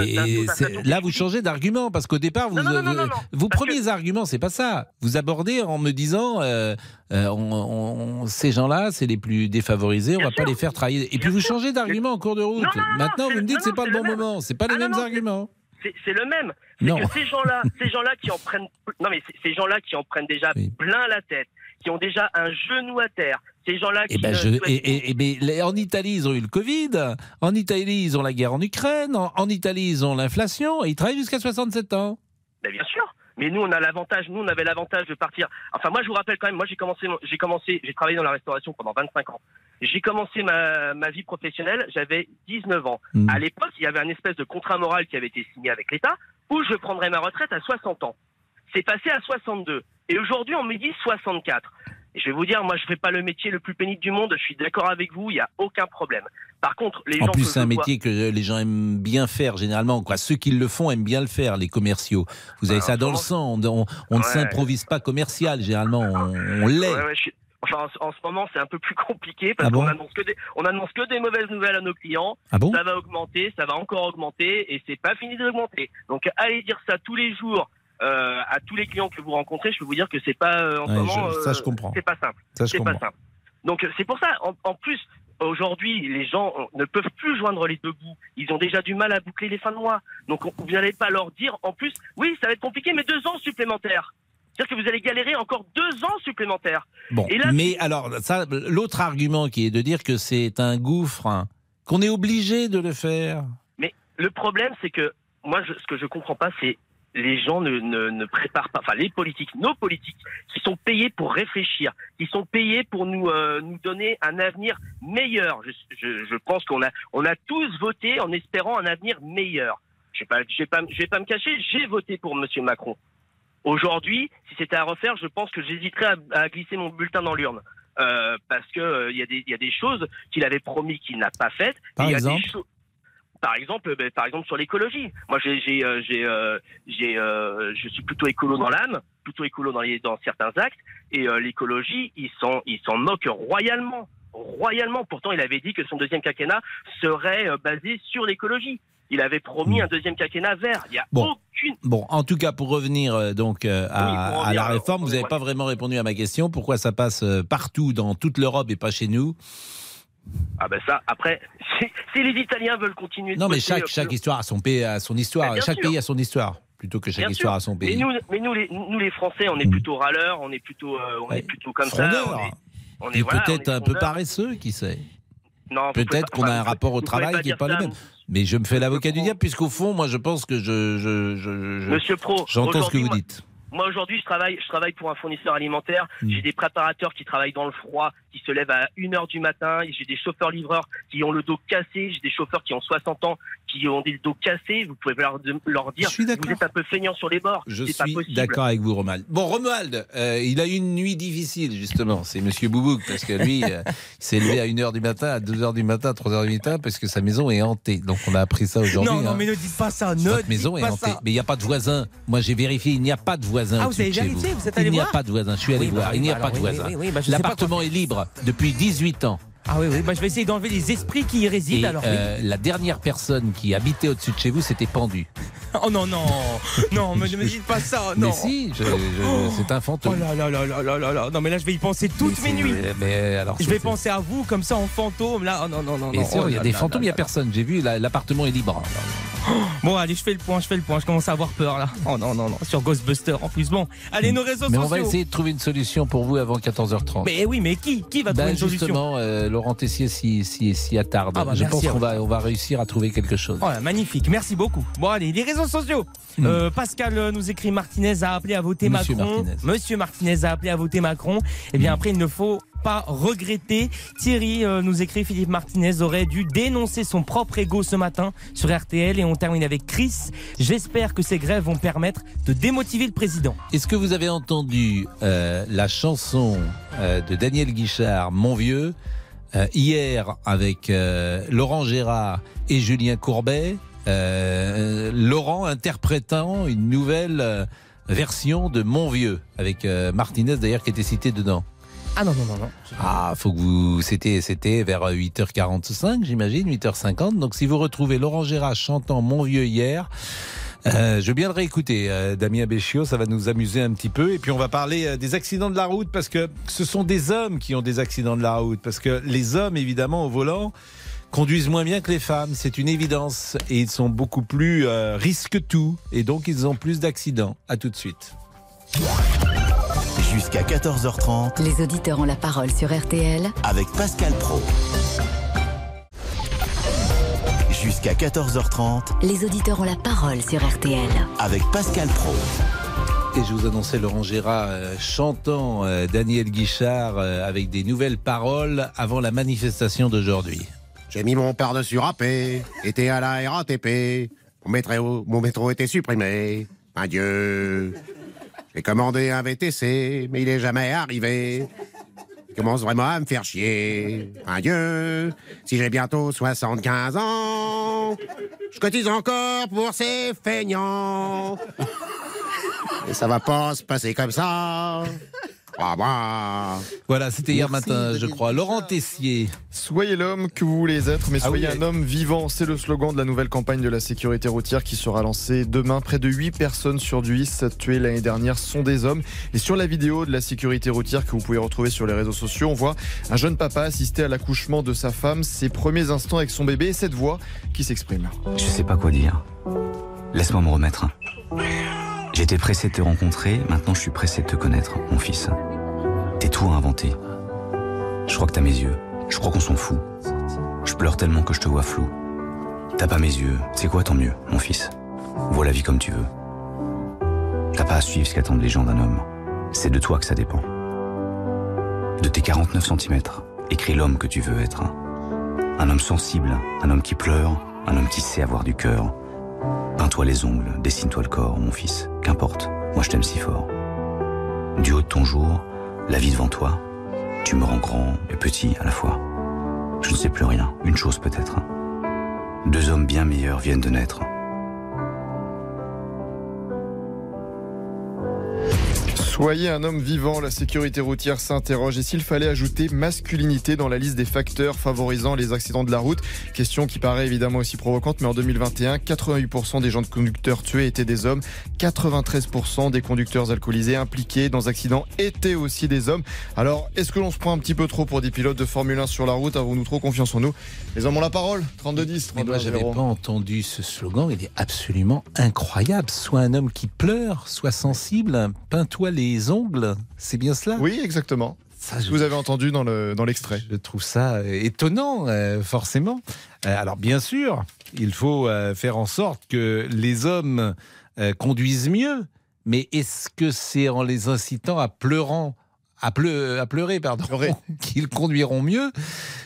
là, vous changez d'argument parce qu'au départ, vous, Non, non, non, non, vous- non, vos premiers arguments, c'est pas ça. Vous abordez en me disant, euh, euh, on- on- ces gens-là, c'est les plus défavorisés, on va pas les faire travailler. Et puis vous changez d'argument en cours de route. Maintenant, vous me dites, c'est pas le bon moment, c'est pas les mêmes arguments. C'est le même. C'est que ces gens-là, ces gens-là qui en prennent, non mais ces gens-là qui en prennent déjà plein la tête, qui ont déjà un genou à terre, ces gens-là qui. Eh ben, je, et, et- et- mais les- en Italie, ils ont eu le Covid. En Italie, ils ont la guerre en Ukraine. En, en Italie, ils ont l'inflation. Et ils travaillent jusqu'à 67 ans. Ben, bien sûr. Mais nous, on a l'avantage. Nous, on avait l'avantage de partir. Enfin, moi, je vous rappelle quand même. Moi, j'ai commencé. J'ai commencé. J'ai travaillé dans la restauration pendant 25 ans. J'ai commencé ma, ma vie professionnelle. J'avais 19 ans. Mm. À l'époque, il y avait un espèce de contrat moral qui avait été signé avec l'État où je prendrais ma retraite à 60 ans. C'est passé à 62. Et aujourd'hui, on me dit 64. Et je vais vous dire, moi, je fais pas le métier le plus pénible du monde. Je suis d'accord avec vous. Il n'y a aucun problème. Par contre, les En gens plus, c'est un vois- métier que les gens aiment bien faire généralement. Quoi. Ceux qui le font aiment bien le faire, les commerciaux. Vous avez ça dans le sang. On, ne s'improvise pas commercial, généralement. On, on l'est. Ouais, ouais, je suis- Enfin, en, ce moment, c'est un peu plus compliqué parce Ah bon qu'on annonce que des, on annonce que des mauvaises nouvelles à nos clients. Ah bon ça va augmenter, ça va encore augmenter, et c'est pas fini d'augmenter. Donc, allez dire ça tous les jours euh, à tous les clients que vous rencontrez. Je peux vous dire que c'est pas euh, en ce moment. je- ça, je euh, comprends. C'est pas simple. Ça, je c'est pas comprends. simple. Donc, c'est pour ça. En, en plus, aujourd'hui, les gens ne peuvent plus joindre les deux bouts. Ils ont déjà du mal à boucler les fins de mois. Donc, on- vous n'allez pas leur dire, en plus, oui, ça va être compliqué, mais deux ans supplémentaires. C'est-à-dire que vous allez galérer encore deux ans supplémentaires. Bon, Et là, mais alors, ça, l'autre argument qui est de dire que c'est un gouffre, hein, qu'on est obligé de le faire. Mais le problème, c'est que moi, je- ce que je comprends pas, c'est les gens ne, ne, ne préparent pas, enfin les politiques, nos politiques, qui sont payés pour réfléchir, qui sont payés pour nous euh, nous donner un avenir meilleur. Je, je, je pense qu'on a on a tous voté en espérant un avenir meilleur. Je vais je vais pas je vais pas me cacher, j'ai voté pour Monsieur Macron. Aujourd'hui, si c'était à refaire, je pense que j'hésiterais à, à glisser mon bulletin dans l'urne. Euh, parce que euh, il y, a des- il y a des choses qu'il avait promis qu'il n'a pas faites. Par Et il y a des exemple par exemple, ben, par exemple sur l'écologie. Moi, j'ai, j'ai, euh, j'ai, euh, j'ai, euh, je suis plutôt écolo dans l'âme, plutôt écolo dans, les, dans certains actes. Et euh, l'écologie, ils s'en, ils s'en moquent royalement, royalement. Pourtant, il avait dit que son deuxième quinquennat serait euh, basé sur l'écologie. Il avait promis un deuxième quinquennat vert. Il y a. Bon. aucune. Bon, en tout cas, pour revenir euh, donc euh, à, Oui, à la réforme, vous n'avez pas vraiment répondu à ma question. Pourquoi ça passe euh, partout dans toute l'Europe et pas chez nous? Ah ben ça, après, si, si les Italiens veulent continuer. de Non, mais bosser, chaque, euh, chaque histoire a son, pays, a son histoire. Ben, chaque sûr. pays a son histoire, plutôt que chaque Bien histoire sûr. a son Mais pays. nous, mais nous, les, nous, les Français, on est plutôt râleurs, on est plutôt, euh, on est plutôt comme ça. On est, on est, Et voilà, peut-être un peu paresseux, qui sait Peut-être qu'on a un rapport au travail qui n'est pas le même. Mais je me fais l'avocat du diable, puisqu'au fond, moi, je pense que je. je, je, je- Monsieur Pro, J'entends ce que vous dites. Moi aujourd'hui, je travaille, je travaille pour un fournisseur alimentaire. Mm. J'ai des préparateurs qui travaillent dans le froid, qui se lèvent à 1 heure du matin. J'ai des chauffeurs livreurs qui ont le dos cassé. J'ai des chauffeurs qui ont 60 ans, qui ont des dos cassés. Vous pouvez leur, leur dire, vous êtes un peu feignant sur les bords. Je suis d'accord avec vous, Romuald. Bon, Romuald, euh, il a eu une nuit difficile, justement. C'est Monsieur Boubouk, parce que lui, euh, il s'est levé à 1h du matin, à 2h du matin, à 3h du matin, parce que sa maison est hantée. Donc, on a appris ça aujourd'hui. Non, non, hein. mais ne dites pas ça. Ne Votre dites maison est pas hantée. ça. Mais il n'y a pas de voisin. Moi, j'ai vérifié, il n'y a pas de voisin. Ah, vous avez vérifié Vous êtes allé Il n'y a pas de voisin. Je suis allé Oui, bah voir. il n'y a bah pas de oui, voisin. oui, oui, bah, L'appartement est libre depuis 18 ans. Ah oui, oui, bah, je vais essayer d'enlever les esprits qui y résident. Et alors, oui. euh, la dernière personne qui habitait au-dessus de chez vous, c'était pendu. Oh non, non, non, mais ne me dites pas ça, non. Mais si, je- je- c'est un fantôme. Oh là là là là là là. Non, mais là, je vais y penser toutes mes nuits. Mais, mais alors, Je vais penser à vous comme ça en fantôme. Là, oh non, non, non. Bien non. sûr, Oh il y a là des là fantômes, il n'y a personne. J'ai vu, la- l'appartement est libre. Bon, allez, je fais le point, je fais le point. Je commence à avoir peur là. Oh non, non, non. Sur Ghostbuster en plus. Bon, allez, nos réseaux Mais sociaux. on va essayer de trouver une solution pour vous avant 14h30. Mais oui, mais qui Qui va Ben, trouver une solution justement, euh, Laurent Tessier s'y si, s'y attarde. Ah bah, Je pense qu'on va, on va réussir à trouver quelque chose. Oh là, magnifique, merci beaucoup. Bon allez, les réseaux sociaux. Euh, Pascal euh, nous écrit Martinez a appelé à voter Hmm. Monsieur Macron. Martinez. Monsieur Martinez a appelé à voter Macron. Et bien après il ne faut pas regretter. Thierry euh, nous écrit Philippe Martinez aurait dû dénoncer son propre ego ce matin sur RTL et on termine avec Chris. J'espère que ces grèves vont permettre de démotiver le président. Est-ce que vous avez entendu euh, la chanson euh, de Daniel Guichard, Mon Vieux, euh, hier avec euh, Laurent Gérard et Julien Courbet euh, Laurent interprétant une nouvelle euh, version de Mon Vieux, avec euh, Martinez d'ailleurs qui était cité dedans. Ah non non non non. Ah, faut que vous. C'était, c'était vers 8h45, j'imagine, 8h50. Donc, si vous retrouvez Laurent Gérard chantant Mon vieux hier. Euh, je veux bien le réécouter, euh, Damien Béchiot, ça va nous amuser un petit peu. Et puis on va parler euh, des accidents de la route, parce que ce sont des hommes qui ont des accidents de la route. Parce que les hommes, évidemment, au volant, conduisent moins bien que les femmes, c'est une évidence. Et ils sont beaucoup plus euh, risque-tout. Et donc ils ont plus d'accidents. À tout de suite. Jusqu'à 14h30 Les auditeurs ont la parole sur RTL avec Pascal Pro. Jusqu'à 14h30 Les auditeurs ont la parole sur RTL. avec Pascal Pro. Et je vous annonçais Laurent Gérard euh, chantant euh, Daniel Guichard euh, avec des nouvelles paroles avant la manifestation d'aujourd'hui. J'ai mis mon par-dessus râpé, était à la RATP. Mon métro, mon métro était supprimé. Adieu. J'ai commandé un VTC, mais il est jamais arrivé. Commence vraiment à me faire chier. Adieu. Si j'ai bientôt 75 ans, je cotise encore pour ces feignants. Et ça va pas se passer comme ça. Ah bah. Voilà, c'était hier Merci, matin, je crois. Laurent Tessier. Soyez l'homme que vous voulez être, mais Ah soyez oui. un homme vivant. C'est le slogan de la nouvelle campagne de la sécurité routière qui sera lancée demain. Près de 8 personnes sur 10 tuées l'année dernière sont des hommes. Et sur la vidéo de la sécurité routière que vous pouvez retrouver sur les réseaux sociaux, on voit un jeune papa assister à l'accouchement de sa femme, ses premiers instants avec son bébé et cette voix qui s'exprime. Je sais pas quoi dire. Laisse-moi me remettre. J'étais pressé de te rencontrer, maintenant je suis pressé de te connaître, mon fils. T'es tout à inventer. Je crois que t'as mes yeux. Je crois qu'on s'en fout. Je pleure tellement que je te vois flou. T'as pas mes yeux. C'est quoi tant mieux, mon fils? Vois la vie comme tu veux. T'as pas à suivre ce qu'attendent les gens d'un homme. C'est de toi que ça dépend. De tes 49 cm, écris l'homme que tu veux être. Un homme sensible, un homme qui pleure, un homme qui sait avoir du cœur. Peins-toi les ongles, dessine-toi le corps, mon fils. Qu'importe, moi je t'aime si fort. Du haut de ton jour, la vie devant toi, tu me rends grand et petit à la fois. Je ne sais plus rien, une chose peut-être. Deux hommes bien meilleurs viennent de naître. Soyez un homme vivant, la sécurité routière s'interroge. Et s'il fallait ajouter masculinité dans la liste des facteurs favorisant les accidents de la route? Question qui paraît évidemment aussi provocante, mais en 2021, 88% des gens de conducteurs tués étaient des hommes. 93% des conducteurs alcoolisés impliqués dans accidents étaient aussi des hommes. Alors, est-ce que l'on se prend un petit peu trop pour des pilotes de Formule 1 sur la route? Avons-nous trop confiance en nous? Les hommes ont la parole 32-10, Mais moi, j'avais 32-0. pas entendu ce slogan. Il est absolument incroyable. Soit un homme qui pleure, soit sensible. Peins-toi les ongles. C'est bien cela? Oui, exactement. Ça, je- Vous avez entendu dans le dans l'extrait. Je trouve ça euh, étonnant, euh, forcément. Euh, alors, bien sûr, il faut euh, faire en sorte que les hommes conduisent mieux. Mais est-ce que c'est en les incitant à pleurant à, pleu- à pleurer, pardon, qu'ils conduiront mieux?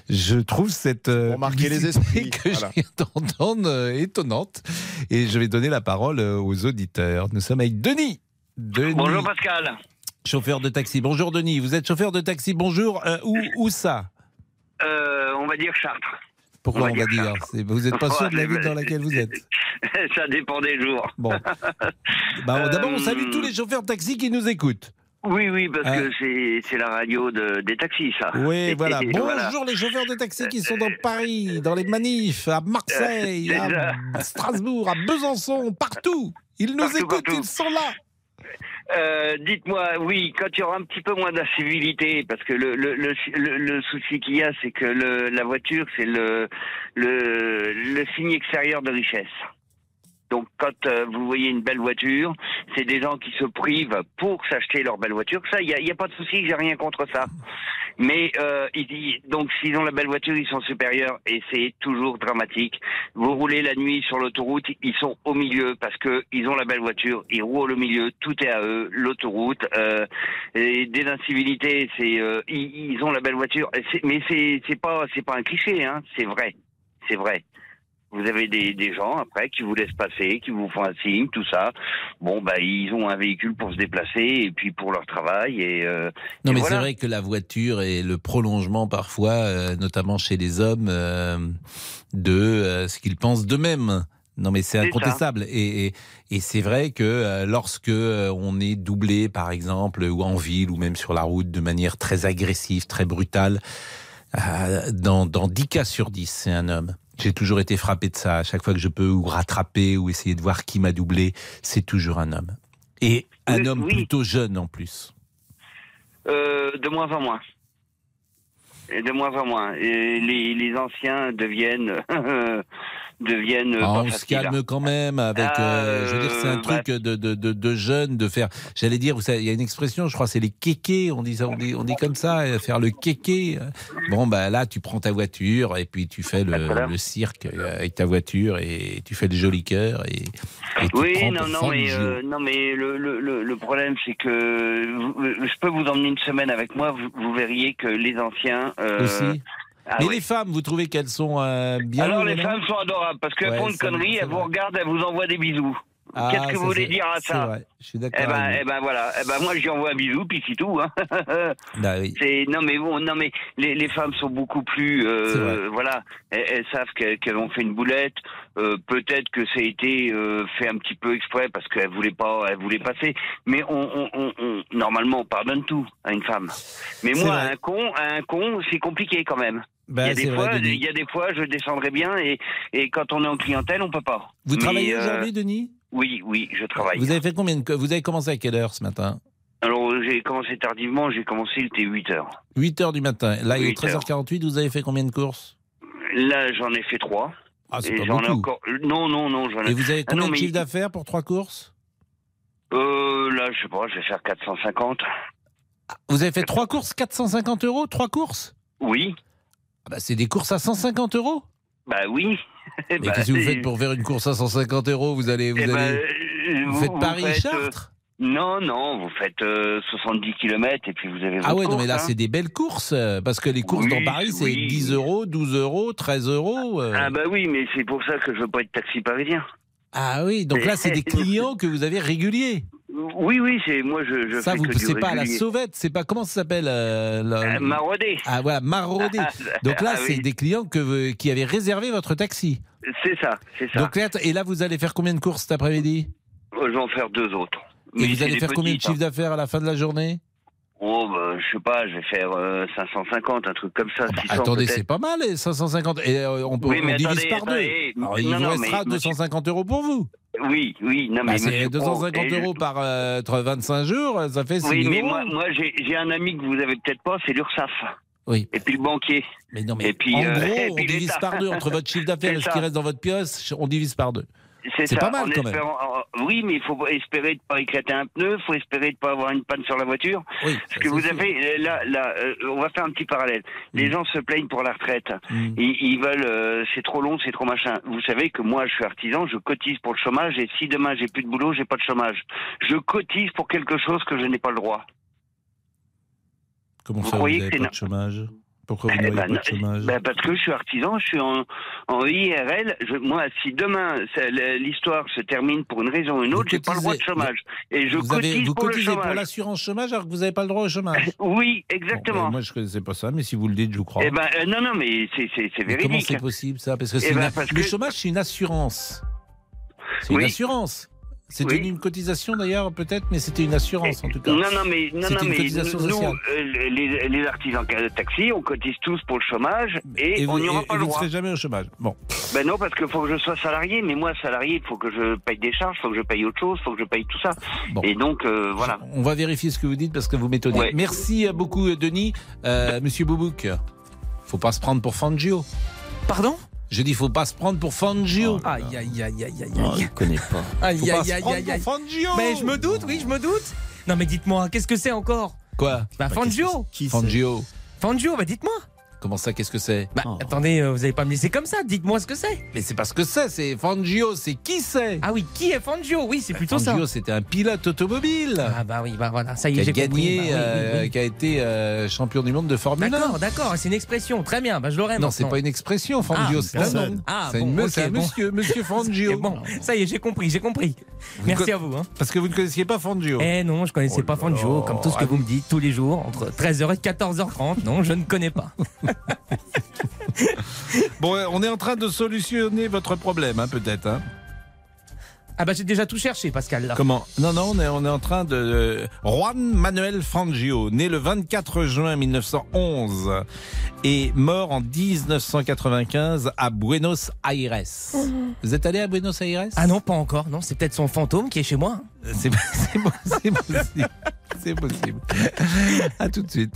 Je trouve cette euh, marquer les esprits, que voilà. je viens d'entendre euh, étonnante. Et je vais donner la parole aux auditeurs. Nous sommes avec Denis. Denis, Bonjour Pascal. chauffeur de taxi. Bonjour Denis, vous êtes chauffeur de taxi. Bonjour. Euh, où, où ça Euh, on va dire Chartres. Pourquoi On on va dire Vous n'êtes pas sûr de la ville dans laquelle vous êtes Ça dépend des jours. Bon. Bah, D'abord, on Euh, salue tous les chauffeurs de taxi qui nous écoutent. Oui, oui, parce Ah. que c'est la radio de, des taxis, ça. Oui, voilà. Bonjour voilà. les chauffeurs de taxi qui sont dans Paris, dans les manifs, à Marseille, à Strasbourg, à Besançon, partout. Ils nous Partout, écoutent, partout. ils sont là. Euh, Dites-moi, oui, quand il y aura un petit peu moins d'incivilité, parce que le, le, le, le- souci qu'il y a, c'est que la voiture, c'est le, le signe extérieur de richesse. Donc, quand euh, vous voyez une belle voiture, c'est des gens qui se privent pour s'acheter leur belle voiture. Ça, il n'y a, il a pas de souci, j'ai rien contre ça. Mais euh, ils disent- donc, s'ils ont la belle voiture, ils sont supérieurs et c'est toujours dramatique. Vous roulez la nuit sur l'autoroute, ils sont au milieu parce que ils ont la belle voiture, ils roulent au milieu, tout est à eux, l'autoroute. Euh, et des incivilités, c'est euh, ils, ils ont la belle voiture. Mais c'est pas pas un cliché, hein, c'est vrai, c'est vrai. Vous avez des, des gens après qui vous laissent passer, qui vous font un signe, tout ça. Bon, bah ils ont un véhicule pour se déplacer et puis pour leur travail et. euh, Non, et mais voilà. c'est vrai que la voiture est le prolongement parfois, euh, notamment chez les hommes, euh, de euh, ce qu'ils pensent d'eux-mêmes. Non, mais c'est incontestable. Et, et, et c'est vrai que euh, lorsque euh, on est doublé, par exemple, ou en ville, ou même sur la route, de manière très agressive, très brutale, euh, dans, dans 10 cas sur 10, c'est un homme. J'ai toujours été frappé de ça. À chaque fois que je peux ou rattraper ou essayer de voir qui m'a doublé, c'est toujours un homme. Et un homme oui. plutôt jeune en plus. Euh, de moins en moins. Et de moins en moins. Et les, les anciens deviennent deviennent Ah, pas on se calme quand même avec. euh, je veux dire, c'est un Euh, truc de, de, de, de jeunes de faire. J'allais dire, vous savez, il y a une expression, je crois, c'est les kékés. On dit ça, on dit, on dit comme ça, euh, faire le kéké. Bon, bah là, tu prends ta voiture et puis tu fais le, le cirque euh, avec ta voiture et tu fais le joli cœur et, et tu Oui, prends non, non, mais euh, non, mais le, le, le, problème, c'est que je peux vous emmener une semaine avec moi. Vous, vous verriez que les anciens euh, Aussi. Ah Mais oui. les femmes, vous trouvez qu'elles sont euh, bien Alors les femmes sont adorables parce qu'elles Ouais, font une connerie, elles vous regardent, elles vous envoient des bisous. Ah, Qu'est-ce que vous voulez dire à ça vrai, Je suis d'accord. Eh ben, eh ben voilà. Eh ben moi, j'y envoie un bisou, puis c'est tout. Hein. Bah oui. Non mais bon, non mais les, les femmes sont beaucoup plus euh, voilà, elles, elles savent qu'elles ont fait une boulette. Euh, Peut-être que ça a été euh, fait un petit peu exprès parce qu'elles voulaient pas, elles voulaient passer. Mais on, on, on, on- normalement on pardonne tout à une femme. Mais moi, un con, un con, c'est compliqué quand même. Bah, il y a des vrai, fois, Denis. il y a des fois, je descendrai bien et, et quand on est en clientèle, on peut pas. Vous Mais, travaillez euh, aujourd'hui, Denis? Oui, oui, je travaille. Vous avez fait combien de... Vous avez commencé à quelle heure ce matin? Alors j'ai commencé tardivement, j'ai commencé, il était 8 heures. 8 heures du matin. Là, il est 8 heures. 13h48. Vous avez fait combien de courses? Là, j'en ai fait trois. Ah, c'est pas beaucoup. encore. Non, non, non, j'en ai. Et vous avez Ah combien non, de mais- chiffre d'affaires pour trois courses? Euh, là, je sais pas, je vais faire 450. Vous avez fait trois courses 450 euros Trois courses? Oui. Ah bah, C'est des courses à 150 euros? Bah oui. Mais Bah, qu'est-ce que vous c'est- fait pour faire une course à 150 euros? Vous allez, vous Eh allez, euh, vous faites Paris-Chartres Non, non, vous faites euh, 70 km et puis vous avez Ah ouais, non, mais là, hein. c'est des belles courses. euh, Parce que les courses Oui, dans Paris, c'est oui. 10 euros, 12 euros, 13 euros. euh. Ah bah oui, mais c'est pour ça que je veux pas être taxi parisien. Ah oui, donc là, c'est des clients que vous avez réguliers. Oui, oui, c'est moi je, je Ça, fais vous que c'est pas à la sauvette, c'est pas comment ça s'appelle euh, la- Euh, maraudé. Ah voilà, maraudé. Donc là, Ah, c'est oui. des clients que qui avaient réservé votre taxi. C'est ça, c'est ça. Donc là, et là, vous allez faire combien de courses cet après-midi? Euh, Je vais en faire deux autres. Et Mais vous allez faire combien de petites, hein. chiffre d'affaires à la fin de la journée? Oh, bah, je sais pas, je vais faire euh, 550, un truc comme ça. 600 Ah, Attendez, c'est pas mal, les 550. Et euh, on, peut, Oui, on divise attendez, par deux. Alors, il Non, vous restera mais monsieur- 250 euros pour vous. Oui, oui, non, Bah, mais c'est monsieur Pro, 250 et je- euros par euh, 25 jours, ça fait 6 Oui, 000 mais euros. moi, moi j'ai un ami que vous avez peut-être pas, c'est l'URSSAF. Oui. Et puis le banquier. Mais non, mais et puis, en euh, gros, et on divise par deux entre votre chiffre d'affaires C'est et ce qui reste dans votre pioche, on divise par deux. C'est pas mal, en quand même. espérant- en- Oui, mais il faut espérer de pas éclater un pneu, il faut espérer de pas avoir une panne sur la voiture. Oui, Parce que vous avez là, là, euh, on va faire un petit parallèle. Les Mm. gens se plaignent pour la retraite. Ils, ils veulent, euh, c'est trop long, c'est trop machin. Vous savez que moi, je suis artisan, je cotise pour le chômage, et si demain j'ai plus de boulot, j'ai pas de chômage. Je cotise pour quelque chose que je n'ai pas le droit. Comment Vous ça, vous croyez n'avez que pas c'est de chômage? Pourquoi vous Eh n'avez ben, pas de chômage ben, parce que je suis artisan, je suis en, en IRL. Je- moi, si demain l'histoire se termine pour une raison ou une autre, j'ai pas le droit de chômage. Et je vous avez- cotise vous pour le l'assurance chômage alors que vous n'avez pas le droit au chômage Oui, exactement. Bon, ben, moi, je ne connaissais pas ça, mais si vous le dites, je vous crois. Eh ben, euh, non, non, mais c'est Mais comment véridique. c'est possible ça? Parce que Eh ben, une- parce le chômage, c'est une assurance. C'est une Oui. assurance. C'est Oui. devenu une cotisation d'ailleurs, peut-être, mais c'était une assurance en tout cas. Non, non, mais, non, C'est non, une mais cotisation nous, sociale. euh, les, les artisans de taxi, on cotise tous pour le chômage et, on n'y aura et- pas et le vous ne serez jamais au chômage. Bon. Ben non, parce qu'il faut que je sois salarié, mais moi, salarié, il faut que je paye des charges, il faut que je paye autre chose, il faut que je paye tout ça. Et donc, euh, voilà. On va vérifier ce que vous dites parce que vous m'étonnez. Ouais. Merci beaucoup, euh, Denis. Euh, Monsieur Boubouk, faut pas se prendre pour Fangio. Pardon? Je dis, faut pas se prendre pour Fangio. Aïe, aïe, aïe, aïe, aïe, Non, aïe. je connais pas. Aïe, Faut pas aïe, se aïe, prendre aïe, pour aïe. Fangio. Mais je me doute, oui, je me doute. Non, mais dites-moi, qu'est-ce que c'est encore? Quoi? Bah, Fangio. Fangio. Fangio, bah dites-moi. Comment ça, qu'est-ce que c'est? Bah, attendez, euh, vous allez pas me laisser comme ça, dites-moi ce que c'est. Mais c'est pas ce que c'est, c'est Fangio, c'est qui c'est? Ah oui, qui est Fangio? Oui, c'est plutôt ça. Fangio, c'était un pilote automobile. Ah bah oui, bah voilà, ça y est, j'ai gagné, compris. Bah oui, euh, oui. qui a été euh, champion du monde de Formule 1. D'accord, d'accord, c'est une expression, très bien, bah je l'aurai Non, c'est pas une expression, Fangio, Ah, c'est un nom. Ah, c'est bon, bon. monsieur, monsieur Fangio. bon, ça y est, j'ai compris, j'ai compris. Vous Merci à vous. Hein. Parce que vous ne connaissiez pas Fangio. Eh non, je connaissais pas Fangio, comme tout ce que vous me dites tous les jours, entre 13h et 14h30. Non, je ne connais pas. Bon, euh, on est en train de solutionner votre problème, hein, peut-être. hein. Ah bah j'ai déjà tout cherché, Pascal. Là. Comment? Non, non, on est, on est en train de... euh, Juan Manuel Fangio, né le 24 juin 1911 et mort en 1995 à Buenos Aires. Vous êtes allé à Buenos Aires? Ah non, pas encore. Non, c'est peut-être son fantôme qui est chez moi. Po- c'est possible. C'est possible. À tout de suite.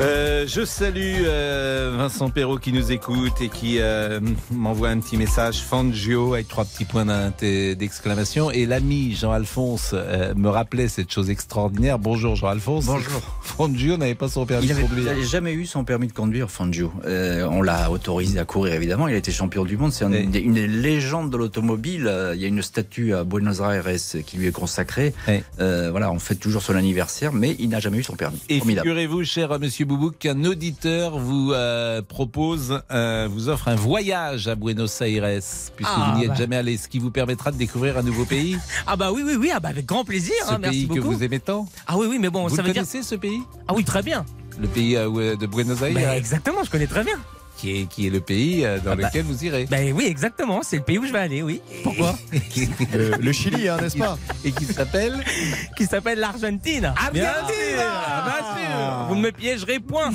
Euh, je salue euh, Vincent Perrault qui nous écoute et qui euh, m'envoie un petit message Fangio avec trois petits points d'exclamation. Et l'ami Jean-Alphonse euh, me rappelait cette chose extraordinaire. Bonjour Jean-Alphonse. Bonjour. Fangio n'avait pas son permis Il de conduire. n'avait jamais eu son permis de conduire, Fangio. Euh, on l'a autorisé à courir, évidemment. Il a été champion du monde. C'est un- une, une légende de l'automobile. Il y a une statue à Buenos Aires qui lui est consacrée. Euh, voilà, on fête toujours son anniversaire, mais il n'a jamais eu son permis. Et figurez-vous, cher Monsieur Boubouk, qu'un auditeur vous euh, propose, euh, vous offre un voyage à Buenos Aires, puisque Ah, vous n'y êtes bah. jamais allé, ce qui vous permettra de découvrir un nouveau pays. Ah bah oui, oui, oui, ah bah avec grand plaisir. Ce hein, merci pays que vous aimez tant. Ah oui, oui, mais bon, Vous ça le veut dire. connaissez ce pays? Ah oui, très bien. Le pays euh, de Buenos Aires? Bah, exactement, je connais très bien. Qui, est, qui est le pays euh, dans Ah bah. lequel vous irez. Ben oui, exactement, c'est le pays où je vais aller, oui. Pourquoi Le, le Chili, hein, n'est-ce pas Et qui s'appelle Qui s'appelle l'Argentine. Ah, bien ah, bien sûr. Vous ne me piégerez point.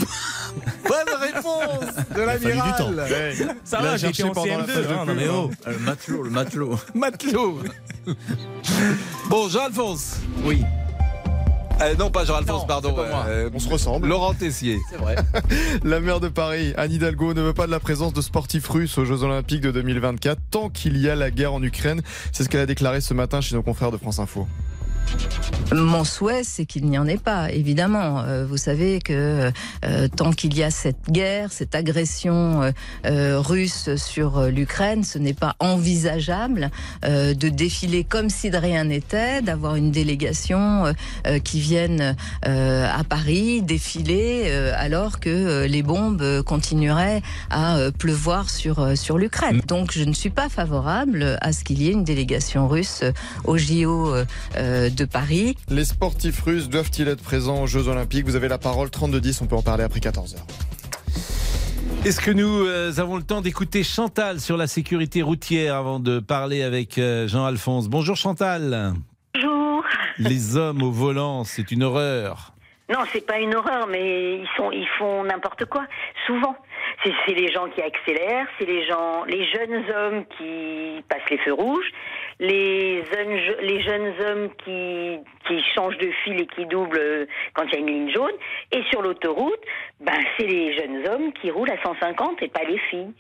Bonne réponse de l'amiral. temps. Ça va, j'étais en CM2. hein, non, mais oh. Le matelot, le matelot. Matelot. bon, Jean-Alphonse. Oui. Euh, non, pas Jean-Alphonse, pardon. pas moi. euh, On se ressemble. Laurent Tessier. C'est vrai. La maire de Paris, Anne Hidalgo, ne veut pas de la présence de sportifs russes aux Jeux Olympiques de 2024 tant qu'il y a la guerre en Ukraine. C'est ce qu'elle a déclaré ce matin chez nos confrères de France Info. Mon souhait, c'est qu'il n'y en ait pas, évidemment. Euh, vous savez que euh, tant qu'il y a cette guerre, cette agression euh, russe sur l'Ukraine, ce n'est pas envisageable de défiler comme si de rien n'était, d'avoir une délégation qui vienne à Paris défiler alors que les bombes continueraient à pleuvoir sur, sur l'Ukraine. Donc je ne suis pas favorable à ce qu'il y ait une délégation russe au JO de Paris. Les sportifs russes doivent-ils être présents aux Jeux Olympiques? Vous avez la parole 32-10, on peut en parler après 14h. Est-ce que nous euh, avons le temps d'écouter Chantal sur la sécurité routière avant de parler avec euh, Jean-Alphonse? Bonjour Chantal. Bonjour. Les hommes au volant, c'est une horreur. Non, c'est pas une horreur, mais ils sont, ils font n'importe quoi. Souvent, c'est c'est les gens qui accélèrent, c'est les gens, les jeunes hommes qui passent les feux rouges, les, jeunes, les jeunes hommes qui, qui changent de fil et qui doublent euh, quand il y a une ligne jaune. Et sur l'autoroute, ben, c'est les jeunes hommes qui roulent à 150 et pas les filles.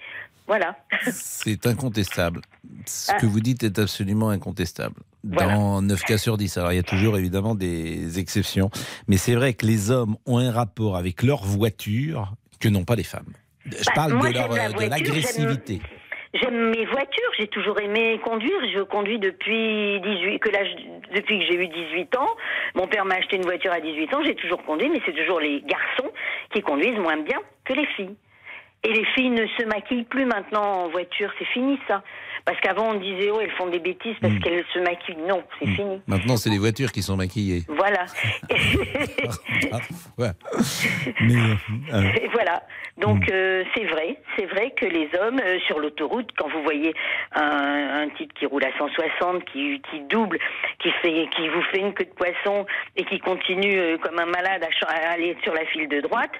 Voilà. C'est incontestable. Ce Ah. que vous dites est absolument incontestable. Dans 9 cas sur 10. Alors, il y a toujours évidemment des exceptions. Mais c'est vrai que les hommes ont un rapport avec leur voiture que n'ont pas les femmes. Je Bah, parle moi, de la l'agressivité. J'aime mes voitures, j'ai toujours aimé conduire. Je conduis depuis 18, que l'âge, depuis que j'ai eu 18 ans. Mon père m'a acheté une voiture à 18 ans, j'ai toujours conduit, mais c'est toujours les garçons qui conduisent moins bien que les filles. Et les filles ne se maquillent plus maintenant en voiture, c'est fini ça. Parce qu'avant on disait, oh, elles font des bêtises parce qu'elles se maquillent. Non, c'est fini. Maintenant, c'est les voitures qui sont maquillées. Voilà. Ouais. Mais, euh, voilà. Donc euh, c'est vrai, c'est vrai que les hommes euh, sur l'autoroute, quand vous voyez un, un type qui roule à 160, qui, qui double, qui fait, qui vous fait une queue de poisson et qui continue euh, comme un malade à, à aller sur la file de droite,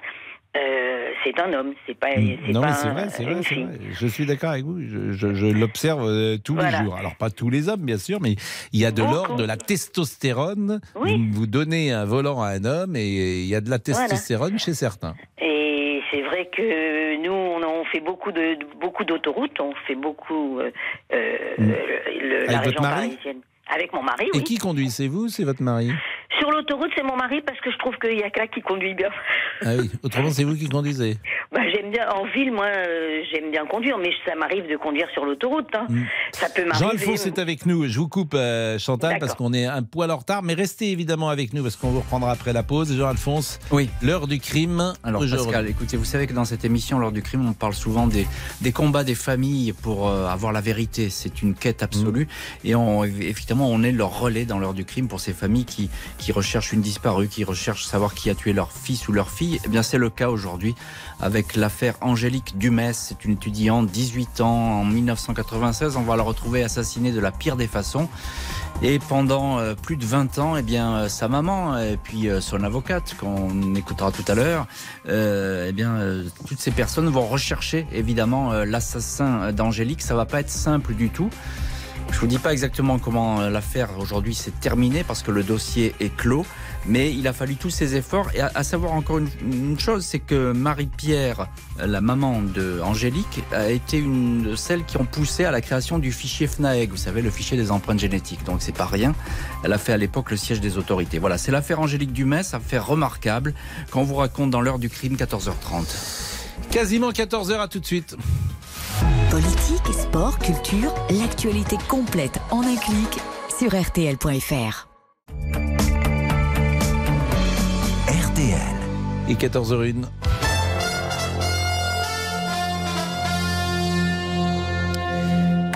euh, c'est un homme, c'est pas, c'est non, pas mais c'est vrai, c'est vrai, vrai. Je suis d'accord avec vous. Je, je- je l'observe euh, tous Voilà. les jours. Alors, pas tous les hommes, bien sûr, mais il y a de l'ordre de la testostérone. Vous, vous donnez un volant à un homme et il y a de la Voilà. testostérone chez certains. Et c'est vrai que nous, on, on fait beaucoup de beaucoup d'autoroutes, on fait beaucoup euh, le- la Mm. Avec votre mari? parisienne. Avec mon mari, Et oui. qui conduit C'est vous C'est votre mari? Sur l'autoroute, c'est mon mari parce que je trouve qu'il y a que là qui conduit bien. Ah oui. Autrement, c'est vous qui conduisez. Bah, j'aime bien en ville, moi, euh, j'aime bien conduire, mais ça m'arrive de conduire sur l'autoroute. hein. Ça peut m'arriver. Jean-Alphonse est avec nous. Je vous coupe, euh, Chantal, D'accord. parce qu'on est un poil en retard. Mais restez évidemment avec nous, parce qu'on vous reprendra après la pause. Jean-Alphonse, oui. l'heure du crime. Alors aujourd'hui. Pascal, écoutez, vous savez que dans cette émission, lors du crime, on parle souvent des, des combats des familles pour euh, avoir la vérité. C'est une quête absolue. Et on, évidemment, on est leur relais dans l'heure du crime pour ces familles qui, qui recherchent une disparue, qui recherchent savoir qui a tué leur fils ou leur fille. Eh bien, c'est le cas aujourd'hui avec l'affaire Angélique Dumès. C'est une étudiante, 18 ans, en 1996. On va la retrouver assassinée de la pire des façons. Et pendant euh, plus de 20 ans, eh bien, euh, sa maman et puis euh, son avocate, qu'on écoutera tout à l'heure, eh bien, toutes ces personnes vont rechercher évidemment l'assassin d'Angélique. Ça va pas être simple du tout. Je vous dis pas exactement comment euh, l'affaire aujourd'hui s'est terminée parce que le dossier est clos, mais il a fallu tous ces efforts. Et à, savoir encore une, chose, c'est que Marie-Pierre, euh, la maman de a été une de celles qui ont poussé à la création du fichier FNAEG, vous savez, le fichier des empreintes génétiques. Donc c'est pas rien. Elle a fait à l'époque le siège des autorités. Voilà, c'est l'affaire Angélique Dumès, affaire remarquable qu'on vous raconte dans l'heure du crime 14h30. Quasiment 14h, à tout de suite. Politique, sport, culture, l'actualité complète en un clic sur rtl.fr. RTL. Et 14h01.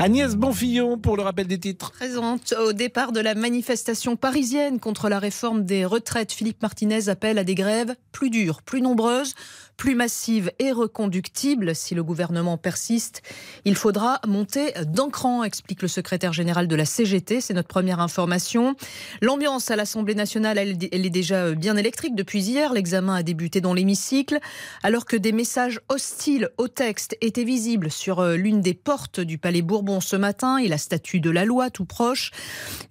Agnès Bonfillon pour le rappel des titres. Présente au départ de la manifestation parisienne contre la réforme des retraites, Philippe Martinez appelle à des grèves plus dures, plus nombreuses, plus massives et reconductibles. Si le gouvernement persiste, il faudra monter d'un cran, explique le secrétaire général de la CGT. C'est notre première information. L'ambiance à l'Assemblée nationale, elle, elle est déjà bien électrique depuis hier. L'examen a débuté dans l'hémicycle, alors que des messages hostiles au texte étaient visibles sur euh, l'une des portes du Palais Bourbon ce matin et la statue de la loi tout proche.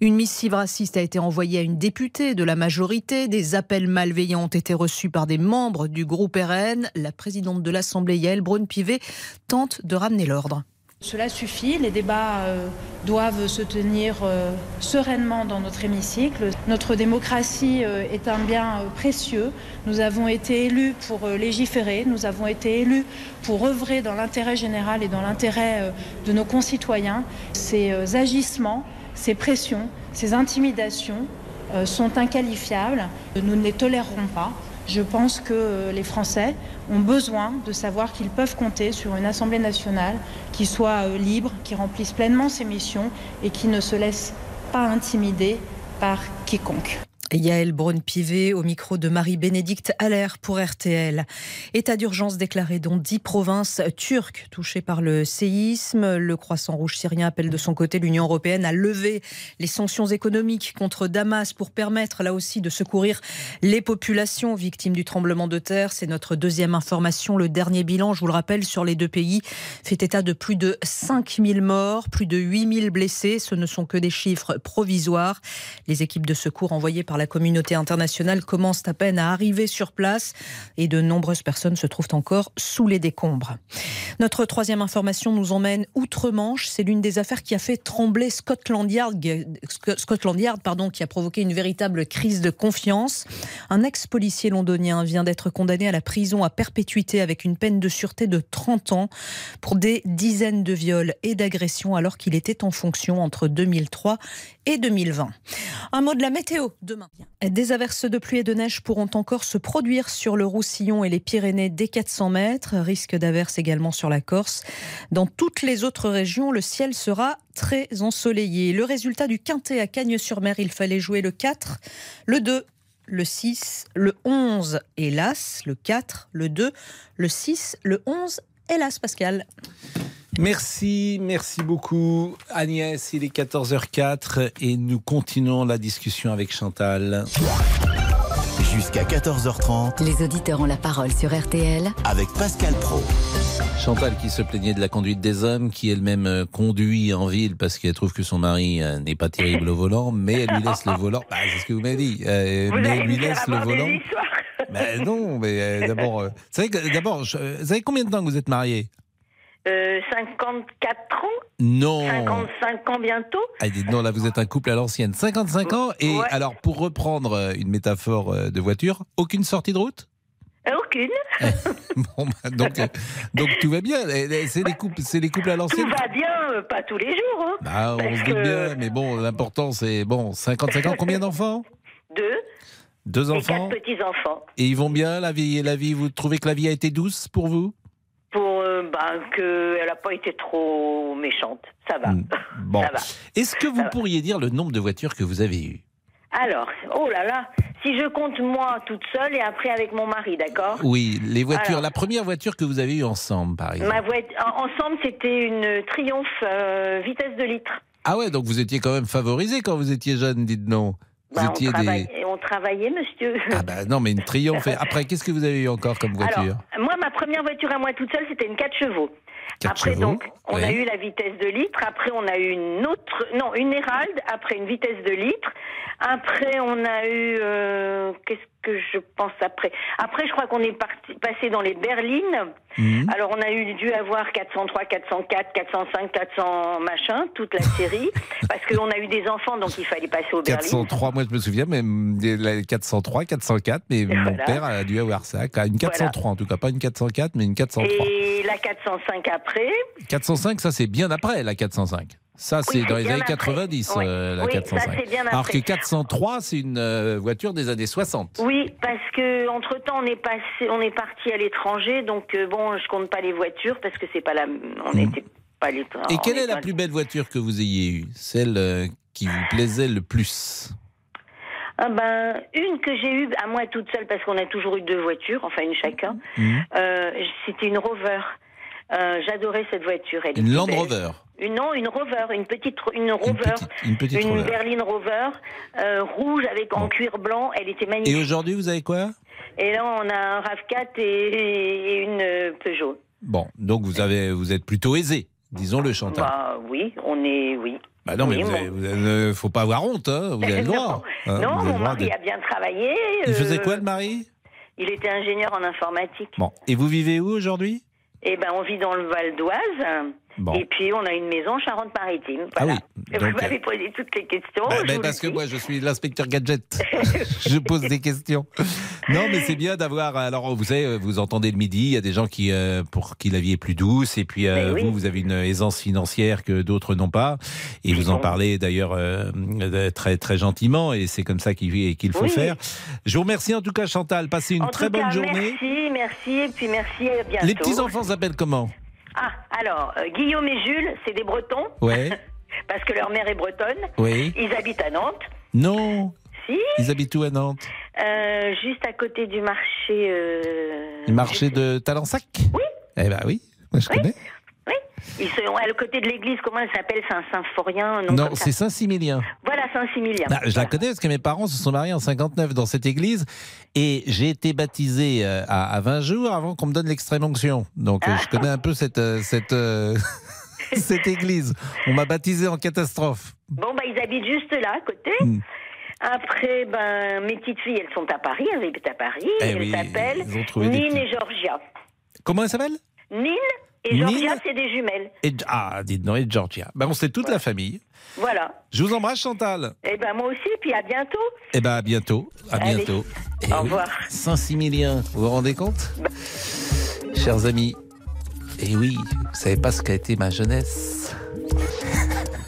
Une missive raciste a été envoyée à une députée de la majorité. Des appels malveillants ont été reçus par des membres du groupe RN. La présidente de l'Assemblée, Yael Braun-Pivet, tente de ramener l'ordre. Cela suffit, les débats euh, doivent se tenir euh, sereinement dans notre hémicycle. Notre démocratie euh, est un bien précieux. Nous avons été élus pour légiférer, nous avons été élus pour œuvrer dans l'intérêt général et dans l'intérêt de nos concitoyens. Ces agissements, ces pressions, ces intimidations sont inqualifiables. Nous ne les tolérerons pas. Je pense que euh, les Français ont besoin de savoir qu'ils peuvent compter sur une Assemblée nationale qui soit euh, libre, qui remplisse pleinement ses missions et qui ne se laisse pas intimider par quiconque. Yael Braun-Pivet au micro de Marie-Bénédicte Allaire pour RTL. État d'urgence déclaré dans dix provinces turques touchées par le séisme. Le Croissant Rouge syrien appelle de son côté l'Union européenne à lever les sanctions économiques contre Damas pour permettre là aussi de secourir les populations victimes du tremblement de terre. C'est notre deuxième information. Le dernier bilan, je vous le rappelle, sur les deux pays fait état de plus de 5000 morts, plus de 8000 blessés. Ce ne sont que des chiffres provisoires. Les équipes de secours envoyées par la communauté internationale commencent à peine à arriver sur place et de nombreuses personnes se trouvent encore sous les décombres. Notre troisième information nous emmène outre-Manche. C'est l'une des affaires qui a fait trembler Scotland Yard, Scotland Yard pardon, qui a provoqué une véritable crise de confiance. Un ex-policier londonien vient d'être condamné à la prison à perpétuité avec une peine de sûreté de 30 ans pour des dizaines de viols et d'agressions alors qu'il était en fonction entre 2003 et 2020. Un mot de la météo demain. Des averses de pluie et de neige pourront encore se produire sur le Roussillon et les Pyrénées dès 400 mètres. Risque d'averses également sur la Corse. Dans toutes les autres régions, le ciel sera très ensoleillé. Le résultat du quintet à Cagnes-sur-Mer, il fallait jouer le 4, le 2, le 6, le 11, hélas, le 4, le 2, le 6, le 11, hélas, Pascal. Merci, merci beaucoup Agnès. Il est 14h04 et nous continuons la discussion avec Chantal. Jusqu'à 14h30. Les auditeurs ont la parole sur RTL avec Pascal Pro. Chantal qui se plaignait de la conduite des hommes, qui elle-même euh, conduit en ville parce qu'elle trouve que son mari euh, n'est pas terrible au volant, mais elle lui laisse le volant. Bah, c'est ce que vous m'avez dit. Euh, mais elle lui laisse le volant. Mais non, mais d'abord, d'abord, vous savez combien de temps que vous êtes mariés 54 ans? Non. 55 ans bientôt? Ah, Non, là, vous êtes un couple à l'ancienne. 55 ans. Et alors, pour reprendre euh, une métaphore euh, de voiture, aucune sortie de route? Euh, aucune. bon, bah, donc, donc tout va bien. C'est les couples, c'est les couples à l'ancienne? Tout va bien, pas tous les jours. Hein, bah, on se doute bien, mais bon, l'important c'est bon, 55 ans, combien d'enfants? Deux. Deux enfants. Et quatre petits enfants. Et ils vont bien la vie, la vie. Vous trouvez que la vie a été douce pour vous? Bah, qu'elle n'a pas été trop méchante. Ça va. Hmm. Bon. Est-ce que vous pourriez dire le nombre de voitures que vous avez eues alors, oh là là, si je compte moi toute seule et après avec mon mari, d'accord Oui, les voitures. la première voiture que vous avez eue ensemble, par exemple. Ma voiture, ensemble, c'était une Triumph euh, vitesse de litre. Ah ouais, donc vous étiez quand même favorisé quand vous étiez jeune, dites non. Bah, on, travaillait, monsieur. Ah bah non, mais une triomphe. Après, qu'est-ce que vous avez eu encore comme voiture? Alors, Moi, ma première voiture à moi toute seule, c'était une 4 chevaux. Après, donc, on a eu la vitesse de litre. Après, on a eu une autre, non, une Hérald. Après, une vitesse de litre. Après, on a eu, euh, qu'est-ce que je pense après Après, je crois qu'on est parti, passé dans les berlines. Mhm. Alors, on a eu dû avoir 403, 404, 405, 400 machin, toute la série, parce qu'on a eu des enfants, donc il fallait passer aux berlines. 403, moi je me souviens, même 403, 404, mais mon père a dû avoir ça, une 403 en tout cas, pas une 404, mais une 403. Et la 405 après 405, ça c'est bien après la 405. Ça, c'est dans les années 90, euh, la 405. bien Alors que 403, c'est une euh, voiture des années 60. Oui, parce que entre temps, on est passé, on est parti à l'étranger, donc euh, bon, je compte pas les voitures parce que c'est pas la, on n'était hmm. pas les. Et quelle est la plus belle voiture que vous ayez eue? Celle qui vous plaisait le plus? Ah ben, une que j'ai eue à moi toute seule parce qu'on a toujours eu deux voitures, enfin une chacun. Hmm. C'était une Rover. J'adorais cette voiture. Elle une Land Rover. Une, non, une Rover, une petite, une Rover, une, petite, une, berline Rover euh, rouge avec en cuir blanc. Elle était magnifique. Et aujourd'hui, vous avez quoi? Et là, on a un Rav4 et, une euh, Peugeot. Bon, donc vous avez, vous êtes plutôt aisé, disons-le, Chantal. Bah oui, on est, oui. Bah non, mais il ne faut pas avoir honte, hein, vous avez le droit. non, hein, mon mari a bien travaillé. Il faisait quoi, le mari? Il était ingénieur en informatique. Bon, et vous vivez où aujourd'hui? Eh ben, on vit dans le Val d'Oise. Et puis, on a une maison Charente-Maritime. Ah oui. vous m'avez euh, posé toutes les questions. Bah, bah, parce que moi, je suis l'inspecteur gadget. je pose des questions. Non, mais c'est bien d'avoir. Alors, vous savez, vous entendez le midi, il y a des gens qui, euh, pour qui la vie est plus douce. Et puis, euh, vous, vous avez une aisance financière que d'autres n'ont pas. Et vous en parlez d'ailleurs très, très gentiment. Et c'est comme ça qu'il qu'il faut faire. Je vous remercie en tout cas, Chantal. Passez une très bonne journée. Merci, merci. Et puis, merci. À bientôt. Les petits-enfants s'appellent comment? Ah, alors, euh, Guillaume et Jules, c'est des Bretons. Ouais. parce que leur mère est bretonne. Oui. Ils habitent à Nantes. Non. Merci. Ils habitent où à Nantes Euh, juste à côté du marché. euh, Le marché de Talensac Oui. Eh ben oui, moi je connais. Oui. Ils sont à le côté de l'église. Comment elle s'appelle Saint-Symphorien Non, c'est Saint-Similien. Voilà, Saint-Similien. Ah, je la connais parce que mes parents se sont mariés en 59 dans cette église et j'ai été baptisé euh, à, à 20 jours avant qu'on me donne l'extrême onction. Donc euh, je connais un peu cette, euh, cette, cette église. On m'a baptisé en catastrophe. Bon, bah, ils habitent juste là, à côté. Hmm. Après, ben, mes petites filles, elles sont à Paris, elles habitent à Paris. Eh elles oui, s'appellent Nine et Georgia. Comment elle s'appelle Nine et Georgia, c'est des jumelles. et, Ah, dites donc, et Georgia. Ben, on sait toute la famille. Voilà. Je vous embrasse Chantal. Et ben, moi aussi, puis à bientôt. Eh ben à bientôt. À Allez. bientôt. Eh Au oui, revoir. Saint-Similien, vous vous rendez compte? Chers amis, et oui, vous savez pas ce qu'a été ma jeunesse.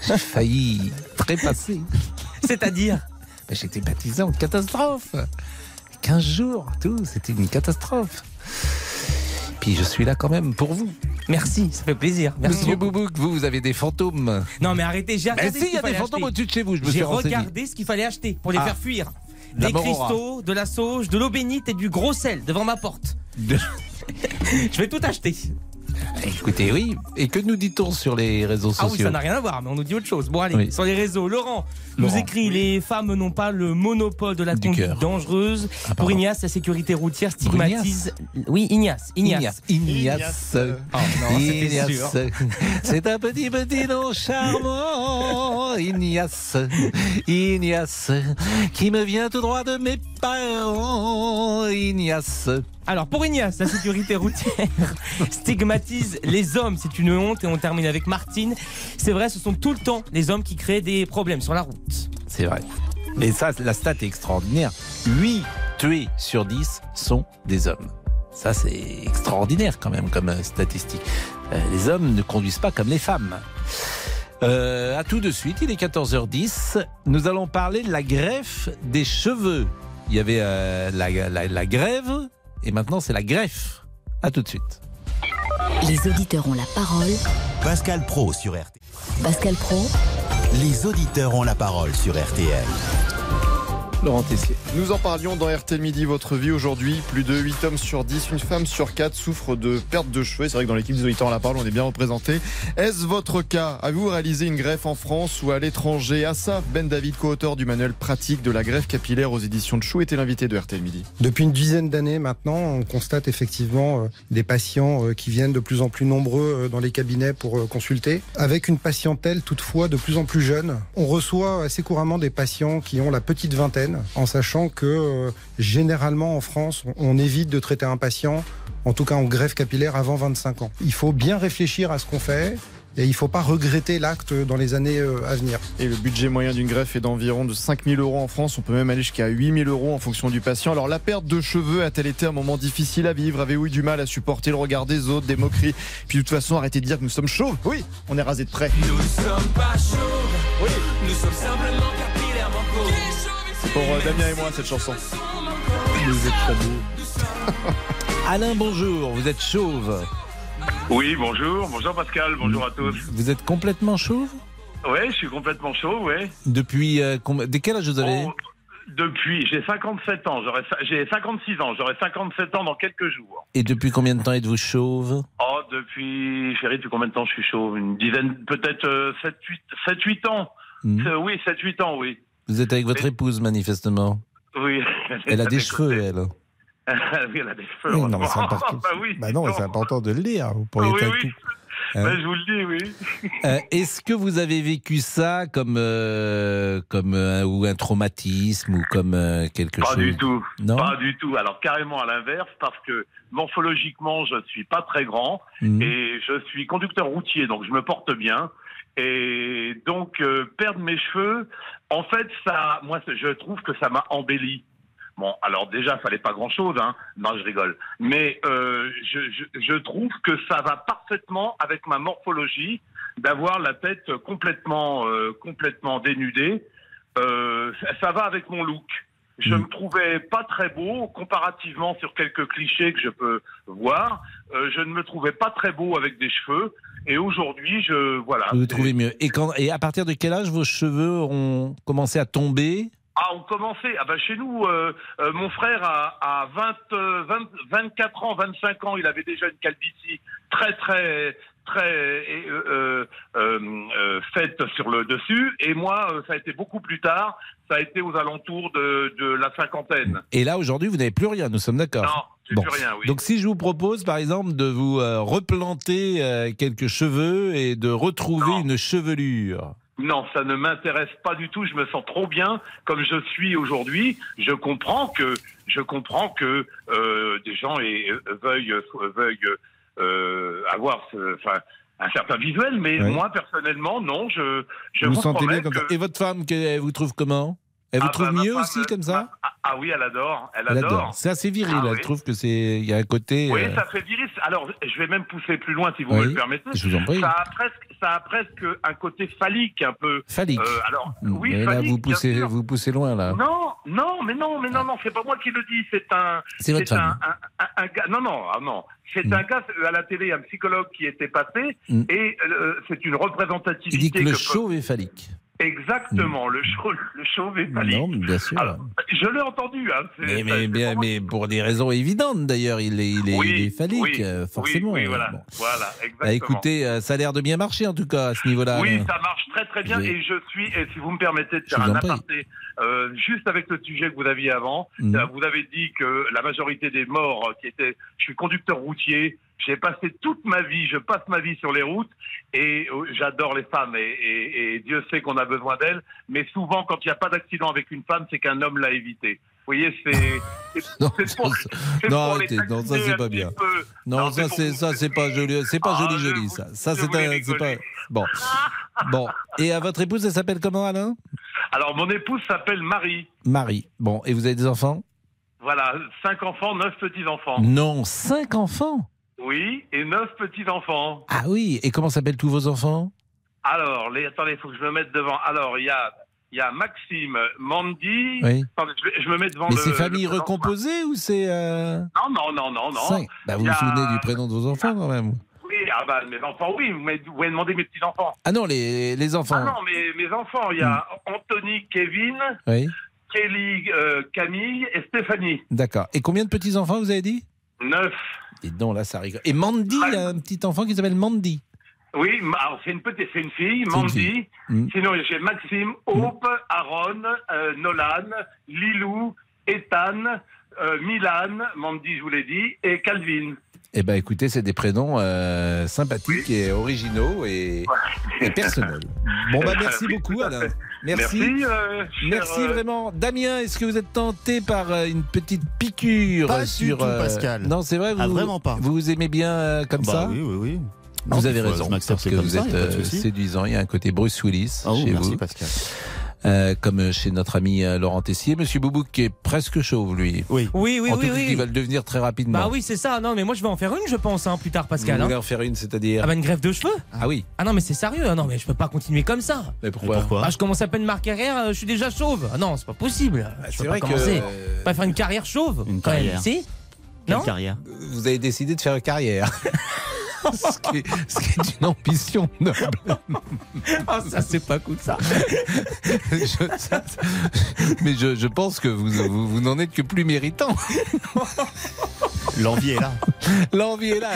J'ai failli trépasser. C'est-à-dire? Ben, J'ai été baptisé en catastrophe. 15 jours, tout, c'était une catastrophe. Puis je suis là quand même pour vous. Merci, ça fait plaisir. Merci Monsieur. Boubouk, vous, vous avez des fantômes. Non mais arrêtez, j'ai regardé. si, ce il y a qu'il des fallait fantômes acheter. au-dessus de chez vous, je me J'ai suis regardé ce qu'il fallait acheter pour les Ah. faire fuir. La Des Morora. cristaux, de la sauge, de l'eau bénite et du gros sel devant ma porte. Je vais tout acheter. Écoutez, oui. Et que nous dit-on sur les réseaux Ah sociaux oui, ça n'a rien à voir, mais on nous dit autre chose. Bon, allez, Oui. sur les réseaux, Laurent nous écrit Les femmes n'ont pas le monopole de la Du conduite cœur. dangereuse. Ah, Pour. Ignace, la sécurité routière stigmatise. Oui, Ignace. Ignace. Ignace. Oh Ignace. sûr. C'est un petit petit nom charmant. Ignace. Ignace. Qui me vient tout droit de mes parents. Ignace. Alors pour Ignace, la sécurité routière stigmatise les hommes, c'est une honte et on termine avec Martine. C'est vrai, ce sont tout le temps les hommes qui créent des problèmes sur la route. C'est vrai. Mais ça, la stat est extraordinaire. 8 tués sur 10 sont des hommes. Ça, c'est extraordinaire quand même comme euh, statistique. Euh, les hommes ne conduisent pas comme les femmes. Euh, à tout de suite, il est 14h10. Nous allons parler de la greffe des cheveux. Il y avait euh, la, la- la grève et maintenant c'est la greffe. À tout de suite. Les auditeurs ont la parole. Pascal Pro sur RTL. Pascal Pro, Les auditeurs ont la parole sur RTL. Laurent Tessier. Nous en parlions dans RTL Midi, votre vie aujourd'hui. Plus de 8 hommes sur 10, une femme sur 4 souffre de perte de cheveux. C'est vrai que dans l'équipe des auditeurs, on la parle, on est bien représenté. Est-ce votre cas? Avez-vous réalisé une greffe en France ou à l'étranger? Assaf Ben David, co-auteur du manuel pratique de la greffe capillaire aux éditions de Chou, était l'invité de RTL Midi. Depuis une dizaine d'années maintenant, on constate effectivement euh, des patients euh, qui viennent de plus en plus nombreux euh, dans les cabinets pour consulter, avec une patientèle toutefois de plus en plus jeune. On reçoit assez couramment des patients qui ont la petite vingtaine, en sachant que euh, généralement en France, on- on évite de traiter un patient, en tout cas en greffe capillaire, avant 25 ans. Il faut bien réfléchir à ce qu'on fait. Et il ne faut pas regretter l'acte dans les années euh, à venir. Et le budget moyen d'une greffe est d'environ de 5000 euros en France. On peut même aller jusqu'à 8000 euros en fonction du patient. Alors la perte de cheveux a-t-elle été un moment difficile à vivre? Avez-vous eu du mal à supporter le regard des autres, des moqueries? Puis de toute façon, arrêtez de dire que nous sommes chauds. Oui, on est rasé de près. Nous sommes pas chauds, nous sommes simplement capillairement pauvres. C'est pour euh, Damien et moi cette chanson. Vous êtes très beau. Alain, bonjour. Vous êtes chauve. Oui, bonjour. Bonjour Pascal, bonjour à tous. Vous êtes complètement chauve Ouais, je suis complètement chaud, ouais. Depuis euh, dès quel âge vous avez Oh, depuis, j'ai 57 ans, j'ai 56 ans, j'aurai 57 ans dans quelques jours. Et depuis combien de temps êtes-vous chauve Oh, depuis, chérie, depuis combien de temps je suis chaud Une dizaine, peut-être euh, 7, 8, 7, 8 ans. Hmm. Euh, oui, 7, 8 ans, oui. Vous êtes avec votre épouse manifestement. Oui. Elle a des cheveux, elle. oui, elle a des cheveux. Oui, non, mais c'est important. bah oui. Bah non, c'est important de le dire. Vous pourriez Ah oui, oui. coup. Hein Bah, je vous le dis, oui. Euh, Est-ce que vous avez vécu ça comme euh, comme euh, ou un traumatisme ou comme quelque Pas chose? du tout. Non? Pas du tout. Alors carrément à l'inverse, parce que morphologiquement, je suis pas très grand Mhm. et je suis conducteur routier, donc je me porte bien. Et donc euh, perdre mes cheveux, en fait, ça, moi, je trouve que ça m'a embelli. Bon, alors déjà, fallait pas grand-chose, hein. Non, je rigole. Mais euh, je, je, je trouve que ça va parfaitement avec ma morphologie d'avoir la tête complètement, euh, complètement dénudée. Euh, ça, ça va avec mon look. Je me trouvais pas très beau comparativement sur quelques clichés que je peux voir. Euh, je ne me trouvais pas très beau avec des cheveux. Et aujourd'hui, je voilà. Vous vous trouvez mieux. Et quand et à partir de quel âge vos cheveux ont commencé à tomber? Ah, on commençait. Ah bah chez nous, euh, euh, mon frère a, a 20, 20, 24 ans, 25 ans, il avait déjà une calvitie très très très euh, euh, euh, euh, faite sur le dessus. Et moi, ça a été beaucoup plus tard. Ça a été aux alentours de, de la cinquantaine. Et là, aujourd'hui, vous n'avez plus rien, nous sommes d'accord Non, Bon. plus rien, oui. Donc si je vous propose, par exemple, de vous euh, replanter euh, quelques cheveux et de retrouver une chevelure. Non, ça ne m'intéresse pas du tout. Je me sens trop bien comme je suis aujourd'hui. Je comprends que je comprends que euh, des gens veuillent veuillent avoir ce- enfin un certain visuel, mais Oui. moi personnellement non. Je je vous vous, sentez bien comme que- ça. Et votre femme, elle vous trouve comment? Elle vous Ah, trouve bah, mieux femme, aussi comme ça Ah, ah oui, elle adore. Elle, Elle adore. adore. C'est assez viril. Ah elle oui. trouve que c'est il y a un côté. Oui, euh, ça fait viril. Alors, je vais même pousser plus loin si vous Oui, me le permettez. je vous en prie. Ça a presque, ça a presque un côté phallique un peu. Phallique. Euh, alors, oui, Mais là, vous poussez, vous poussez loin là. Non, non, mais non, mais non, non, c'est pas moi qui le dis. C'est un. C'est votre femme. un, un- un gars. Non, non, non. C'est Mm. un gars à la télé, un psychologue qui était passé, Mm. et euh, c'est une représentativité. Il dit que le que- chauve est phallique. Exactement, le chauve, le chauve est. Non, bien sûr. Alors, je l'ai entendu. Hein, mais, bien, mais pour des raisons évidentes d'ailleurs, il est, il est, Oui, il est phallique, oui, oui, forcément. Oui, voilà, bon. voilà, Bah, exactement. écoutez, euh, ça a l'air de bien marcher en tout cas à ce niveau-là. Oui, ça marche très très bien et je suis, et si vous me permettez de faire un aparté, euh, juste avec le sujet que vous aviez avant, Mhm. euh, vous avez dit que la majorité des morts qui étaient, je suis conducteur routier, j'ai passé toute ma vie, je passe ma vie sur les routes et euh, j'adore les femmes et, et- et Dieu sait qu'on a besoin d'elles, mais souvent quand il n'y a pas d'accident avec une femme, c'est qu'un homme l'a évité. Vous voyez, c'est pour, Non, arrêtez, non, ça c'est pas bien. peu. Non, Non, ça c'est ça c'est pas joli, c'est pas Ah, joli joli vous- ça. Ça c'est pas bon. Bon, et à votre épouse, elle s'appelle comment Alain? Alors mon épouse s'appelle Marie. Marie. Bon, et vous avez des enfants? Voilà, cinq enfants, neuf petits-enfants. Non, cinq enfants? Oui, et neuf petits-enfants. Ah oui, et comment s'appellent tous vos enfants? Alors, les, attendez, il faut que je me mette devant. Alors, il y a, il y a Maxime, Mandy. Oui. Attendez, je, me mets devant Mais c'est famille le- recomposée ou c'est euh... Non, non, non, non, non. Bah vous vous souvenez du prénom de vos enfants quand même Oui, ah bah, mes enfants, oui, vous m'avez demandé mes petits-enfants. Ah non, les, les enfants. Ah non, mes, mes enfants, il y a Hmm. Anthony, Kevin, Oui, Kelly, euh, Camille et Stéphanie. d'accord. Et combien de petits enfants vous avez dit? Neuf. Et non, là ça rigole. Et Mandy, il y a un petit enfant qui s'appelle Mandy. Oui, alors c'est une petite, c'est une fille, Mandy. fille. Mm. Sinon, j'ai Maxime, Hope, Aaron, euh, Nolan, Lilou, Ethan, euh, Milan, Mandy, je vous l'ai dit, et Calvin. Eh ben écoutez, c'est des prénoms euh, sympathiques et originaux et, et personnels. Bon bah merci Oui, beaucoup Alain. Merci. Merci, euh, cher, Merci euh, vraiment. Damien, est-ce que vous êtes tenté par une petite piqûre Pas du sur tout, Pascal. Non, c'est vrai. Vous, Ah, vraiment pas. Vous vous aimez bien euh, comme Bah ça oui, oui, oui. Vous avez raison. je Parce que vous ça, êtes euh, séduisant. Il y a un côté Bruce Willis oui, chez merci vous. Pascal. Euh, comme chez notre ami euh, Laurent Tessier. Monsieur Boubouk qui est presque chauve, lui. Oui. Oui, oui, en oui, tout cas, oui. il va le devenir très rapidement. Bah oui, c'est ça. Non, mais moi je vais en faire une, je pense, hein, plus tard, Pascal. Vous hein. voulez en faire une, c'est-à-dire Ah bah une greffe de cheveux Ah oui. Ah non, mais c'est sérieux. Ah non, mais je peux pas continuer comme ça. Mais pourquoi, Ah, je commence à peine ma carrière, euh, je suis déjà chauve. Ah non, c'est pas possible. je c'est peux vrai pas que, commencer. euh, Pas faire une carrière chauve. Une quand même. carrière. Si Quelle Non carrière Vous avez décidé de faire une carrière. ce, qui est, ce qui est une ambition noble. Ah, ça, c'est pas cool, ça. Je- ça- mais je, je pense que vous, vous, vous n'en êtes que plus méritant. L'envie est là. L'envie est là.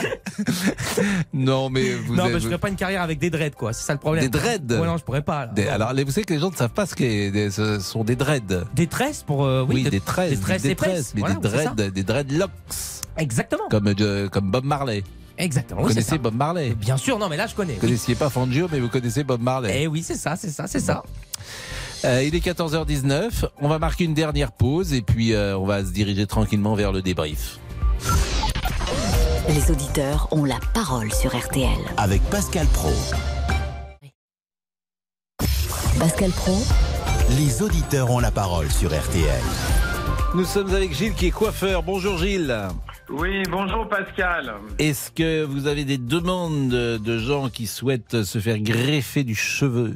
Non, mais vous non, avez- mais je ferai pas une carrière avec des dreads, quoi. C'est ça le problème. Des dreads Ouais, non, je pourrais pas. là. Des- alors, vous savez que les gens ne savent pas ce, qu'est- des- ce sont des dreads. Des tresses pour. euh, oui, oui, de- des tresses. Des tresses des et presses. mais Voilà, des dreads, des dreadlocks. Exactement. Comme, euh, comme Bob Marley. Exactement. Vous oui, connaissez. Bob Marley Bien sûr, non, mais là, je connais. Vous connaissiez pas Fangio, mais vous connaissez Bob Marley. Eh oui, c'est ça, c'est ça, c'est ça. Euh, il est 14h19. On va marquer une dernière pause et puis euh, on va se diriger tranquillement vers le débrief. Les auditeurs ont la parole sur RTL. Avec Pascal Pro. Pascal Pro, Les auditeurs ont la parole sur RTL. Nous sommes avec Gilles qui est coiffeur. Bonjour Gilles. Oui, bonjour Pascal. Est-ce que vous avez des demandes de gens qui souhaitent se faire greffer du cheveu?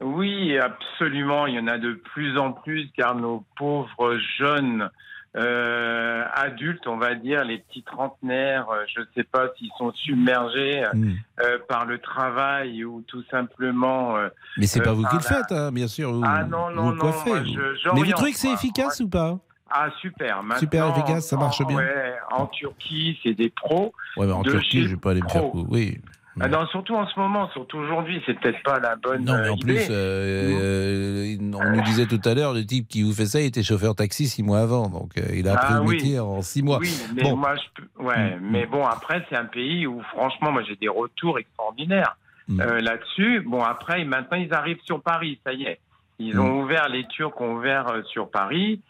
Oui, absolument. Il y en a de plus en plus car nos pauvres jeunes euh, adultes, on va dire, les petits trentenaires, euh, je ne sais pas s'ils sont submergés Hmm. euh, par le travail ou tout simplement. euh, Mais c'est pas vous qui le la- faites, hein, bien sûr. Vous, Ah non, non, vous non, coiffez, moi, vous. je- Mais vous trouvez que c'est moi. efficace ou pas? Ah super, maintenant, Super efficace, ça marche en- bien Ouais, en Turquie, c'est des pros. Ouais, mais en Turquie, je vais pas aller me faire. pro. cou- Oui. Ah non, surtout en ce moment, surtout aujourd'hui, c'est peut-être pas la bonne Non, mais euh, en idée. plus, euh, euh, on nous disait tout à l'heure, le type qui vous fait ça, il était chauffeur taxi six mois avant. Donc, euh, il a appris Ah le oui. métier en six mois. Oui, mais Bon. moi, je peux... ouais, Mm. mais bon, après, c'est un pays où, franchement, moi, j'ai des retours extraordinaires Mm. euh, là-dessus. Bon, après, maintenant, ils arrivent sur Paris, ça y est. Ils Mm. ont ouvert, les Turcs ont ouvert euh, sur Paris.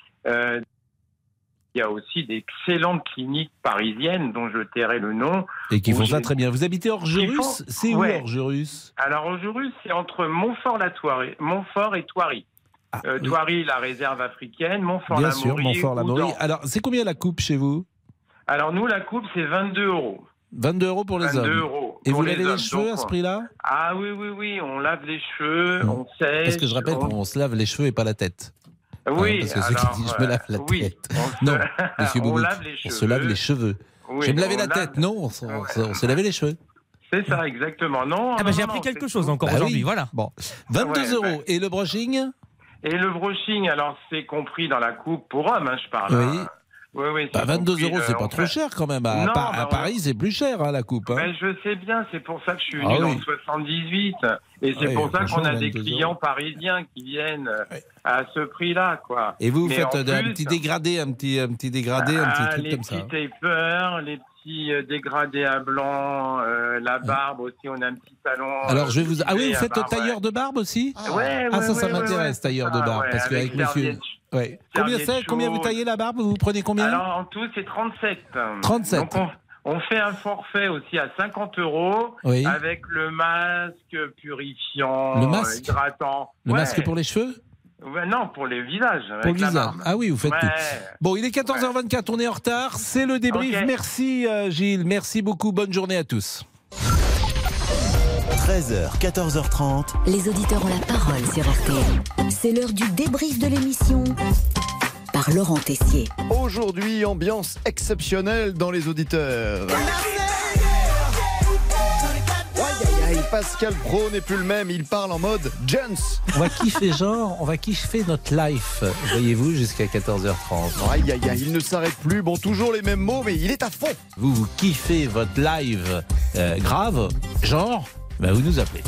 Euh, il y a aussi d'excellentes cliniques parisiennes dont je tairai le nom. Et qui où font ça très bien. Vous habitez Orgerus C'est où Ouais. Orgerus Alors, Orgerus, c'est entre Montfort-la-Toirie, Montfort et Thoiry. Euh, oui. Thoiry, la réserve africaine, Montfort Bien la sûr, Montfort-la-Maurie. Alors, c'est combien la coupe chez vous Alors, nous, la coupe, c'est 22 euros. 22 euros pour les 22 hommes. euros Et vous lavez les cheveux donc, à ce prix-là Ah oui, oui, oui, on lave les cheveux, on sèche. Parce que je rappelle on- qu'on se lave les cheveux et pas la tête. Oui, Hein, parce que ceux alors, qui disent je me lave la euh, oui, tête. on se- Non, monsieur on Boubouk, lave les on se lave cheveux. les cheveux. Oui, je vais me laver on la lave- tête. Non, on, se- on se- les cheveux. C'est ça, exactement. Non, Ah bah non, j'ai appris non, quelque chose encore Bah aujourd'hui, oui. voilà. Bon, 22 Ouais, euros. Et le brushing? Et le brushing, alors c'est compris dans la coupe pour hommes, hein, je parle. Oui. hein. Oui, oui, Bah, c'est 22 compris, euros, euh, c'est pas on trop cher quand même. À, Non, bah, à Paris, c'est plus cher hein, la coupe. hein. Ben, je sais bien, c'est pour ça que je suis venu Ah dans oui. le 78. Et c'est pour ça qu'on a des 22 clients euros. parisiens qui viennent euh, à ce prix-là, quoi. Et vous, vous faites euh, un plus- petit dégradé, un petit, un petit dégradé, un petit Ah, truc les comme ça. petits tapers, les petits euh, dégradés à blanc, euh, la barbe aussi, on a un petit salon. Alors euh, je vais vous. Ah oui, vous faites barbe, tailleur de barbe aussi ouais. Ouais, Ah ouais, ça, ça ouais, m'intéresse, ouais. tailleur de Ah, barbe, ouais, parce avec qu'avec monsieur. Combien c'est Combien vous taillez la barbe? Vous prenez combien? Alors en tout, c'est 37. 37. On, fait un forfait aussi à 50 euros Oui. avec le masque purifiant, Le masque hydratant. Le Ouais. masque pour les cheveux Ouais, non, pour les visages. Pour avec le visage. Ah oui, vous faites Ouais. tout. Bon, il est 14h24, on est en retard. C'est le débrief. Merci euh, Gilles, merci beaucoup. Bonne journée à tous. 13h, 14h30. Les auditeurs ont la parole sur RTL. C'est l'heure du débrief de l'émission par Laurent Tessier. Aujourd'hui, ambiance exceptionnelle dans les auditeurs. Aïe, aïe, aïe, Pascal Pro n'est plus le même, il parle en mode Jones. On va kiffer genre, on va kiffer notre life, voyez-vous, jusqu'à 14h30. Aïe, aïe, aïe, il ne s'arrête plus. Bon, toujours les mêmes mots, mais il est à fond. Vous, vous kiffez votre live euh, grave, genre, bah vous nous appelez.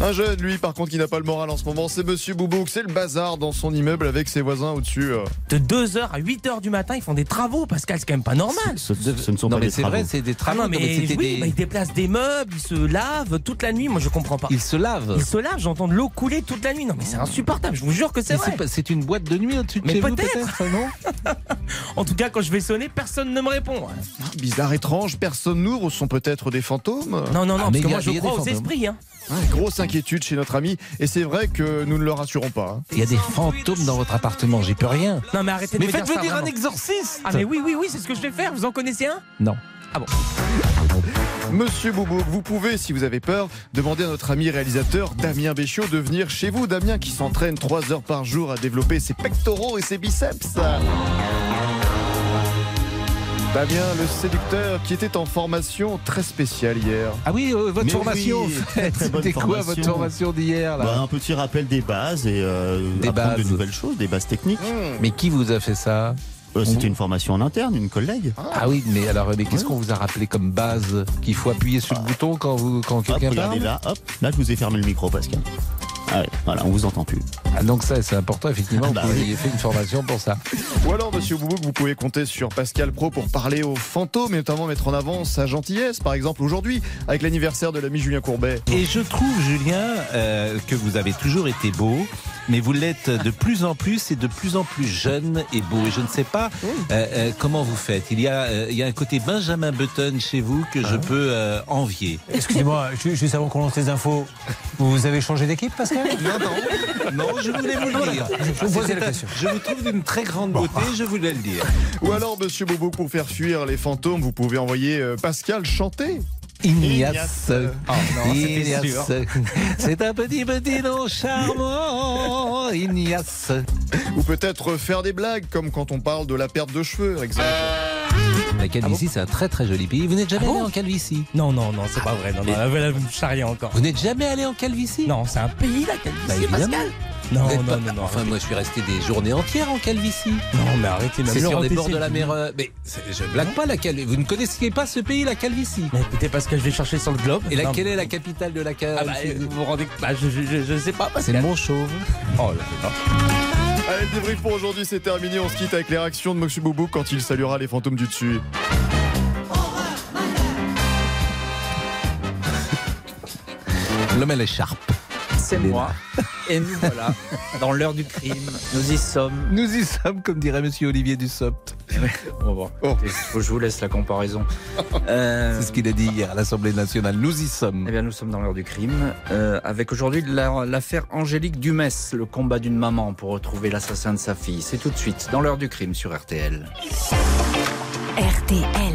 Un jeune, lui, par contre, qui n'a pas le moral en ce moment, c'est Monsieur Boubouk. C'est le bazar dans son immeuble avec ses voisins au-dessus. euh. De 2h à 8h du matin, ils font des travaux, Pascal, c'est quand même pas normal. Ce, ce ne sont non pas mais des c'est travaux. vrai, c'est des Ah travaux. non, mais, non, mais c'était oui, des- bah, ils déplacent des meubles, ils se lavent toute la nuit. Moi, je comprends pas. Ils se lavent. Ils se lavent, j'entends de l'eau couler toute la nuit. Non, mais c'est insupportable, je vous jure que c'est Mais vrai. c'est pas- C'est une boîte de nuit au-dessus de Mais chez vous peut-être. peut-être, non En tout cas, quand je vais sonner, personne ne me répond. Bizarre, étrange, personne n'ouvre, ce sont peut-être des fantômes? Non, non, non, Ah, parce mais que il y moi, a- je il y a crois aux fantômes. Hein. Ouais, grosse inquiétude chez notre ami, et c'est vrai que nous ne le rassurons pas. hein. Il y a des fantômes dans votre appartement, j'y peux rien. Non, mais arrêtez de Mais me faites dire ça, un exorciste Ah, mais oui, oui, oui, c'est ce que je vais faire. Vous en connaissez un? Non. Ah bon Monsieur Boubouk, vous pouvez, si vous avez peur, demander à notre ami réalisateur Damien Béchiot de venir chez vous. Damien qui s'entraîne 3 heures par jour à développer ses pectoraux et ses biceps. Damien, le séducteur qui était en formation très spéciale hier. Ah oui, euh, votre Mais formation, oui, en fait, très bonne c'était quoi votre formation. d'hier là Bah, un petit rappel des bases et euh, Des apprendre bases. de nouvelles choses, des bases techniques. Mais qui vous a fait ça Euh, C'était une formation en interne, une collègue. Ah oui, mais alors, mais qu'est-ce qu'on vous a rappelé comme base Qu'il faut appuyer sur le bouton quand, vous, quand quelqu'un regardez parle là, hop, là je vous ai fermé le micro, Pascal. Ah ouais, voilà, on vous entend plus. Ah, donc ça, c'est important, effectivement, Bah que vous oui. ayez fait une formation pour ça. Ou alors, monsieur Boubouk, vous pouvez compter sur Pascal Pro pour parler aux fantômes et notamment mettre en avant sa gentillesse. Par exemple, aujourd'hui, avec l'anniversaire de l'ami Julien Courbet. Et je trouve, Julien, euh, que vous avez toujours été beau, mais vous l'êtes de plus en plus et de plus en plus jeune et beau. Et je ne sais pas euh, euh, comment vous faites. Il y, a, euh, il y a un côté Benjamin Button chez vous que je peux euh, envier. Excusez-moi, ju- juste avant qu'on lance les infos, vous avez changé d'équipe, Pascal? Non, non, non, je voulais vous le dire. Je vous un-. Je trouve d'une très grande beauté, je voulais le dire. Ou alors, monsieur Boubouk, pour faire fuir les fantômes, vous pouvez envoyer euh, Pascal chanter. Ignace. Oh non, Ignace. C'est un petit petit nom charmant. Ignace. Ou peut-être faire des blagues, comme quand on parle de la perte de cheveux, par exemple. La Calvitie, c'est un très très joli pays. Vous n'êtes jamais Ah allé bon en Calvitie Non, non, non, c'est pas vrai. Non, non, vous me charriez encore. Vous n'êtes jamais allé en Calvitie Non, c'est un pays, la Calvitie, Bah. Pascal. Non, non, pas- non, non. Enfin, moi, je suis resté des journées entières en Calvitie. Non, mais arrêtez, même C'est sur les bords de la mer. euh, Mais je blague pas la Calvitie. Vous ne connaissiez pas ce pays, la Calvitie Mais écoutez, parce que je vais chercher sur le globe. Et la, Non, quelle est la capitale de la Ah bah, Calvitie vous vous rendez bah, je, je, je, je sais pas, C'est. Montchauve. Oh là là. Allez, le débrief pour aujourd'hui, c'est terminé. On se quitte avec les réactions de Boubou quand il saluera les fantômes du dessus. L'homme à l'écharpe. C'est moi. Et nous voilà, dans l'heure du crime. Nous y sommes. Nous y sommes, comme dirait Monsieur Olivier Dussopt. On va voir. Écoutez, faut que je vous laisse la comparaison. Euh, C'est ce qu'il a dit hier à l'Assemblée nationale. Nous y sommes. Eh bien, nous sommes dans l'heure du crime, euh, avec aujourd'hui la- l'affaire Angélique Dumès, le combat d'une maman pour retrouver l'assassin de sa fille. C'est tout de suite dans l'heure du crime sur RTL. RTL.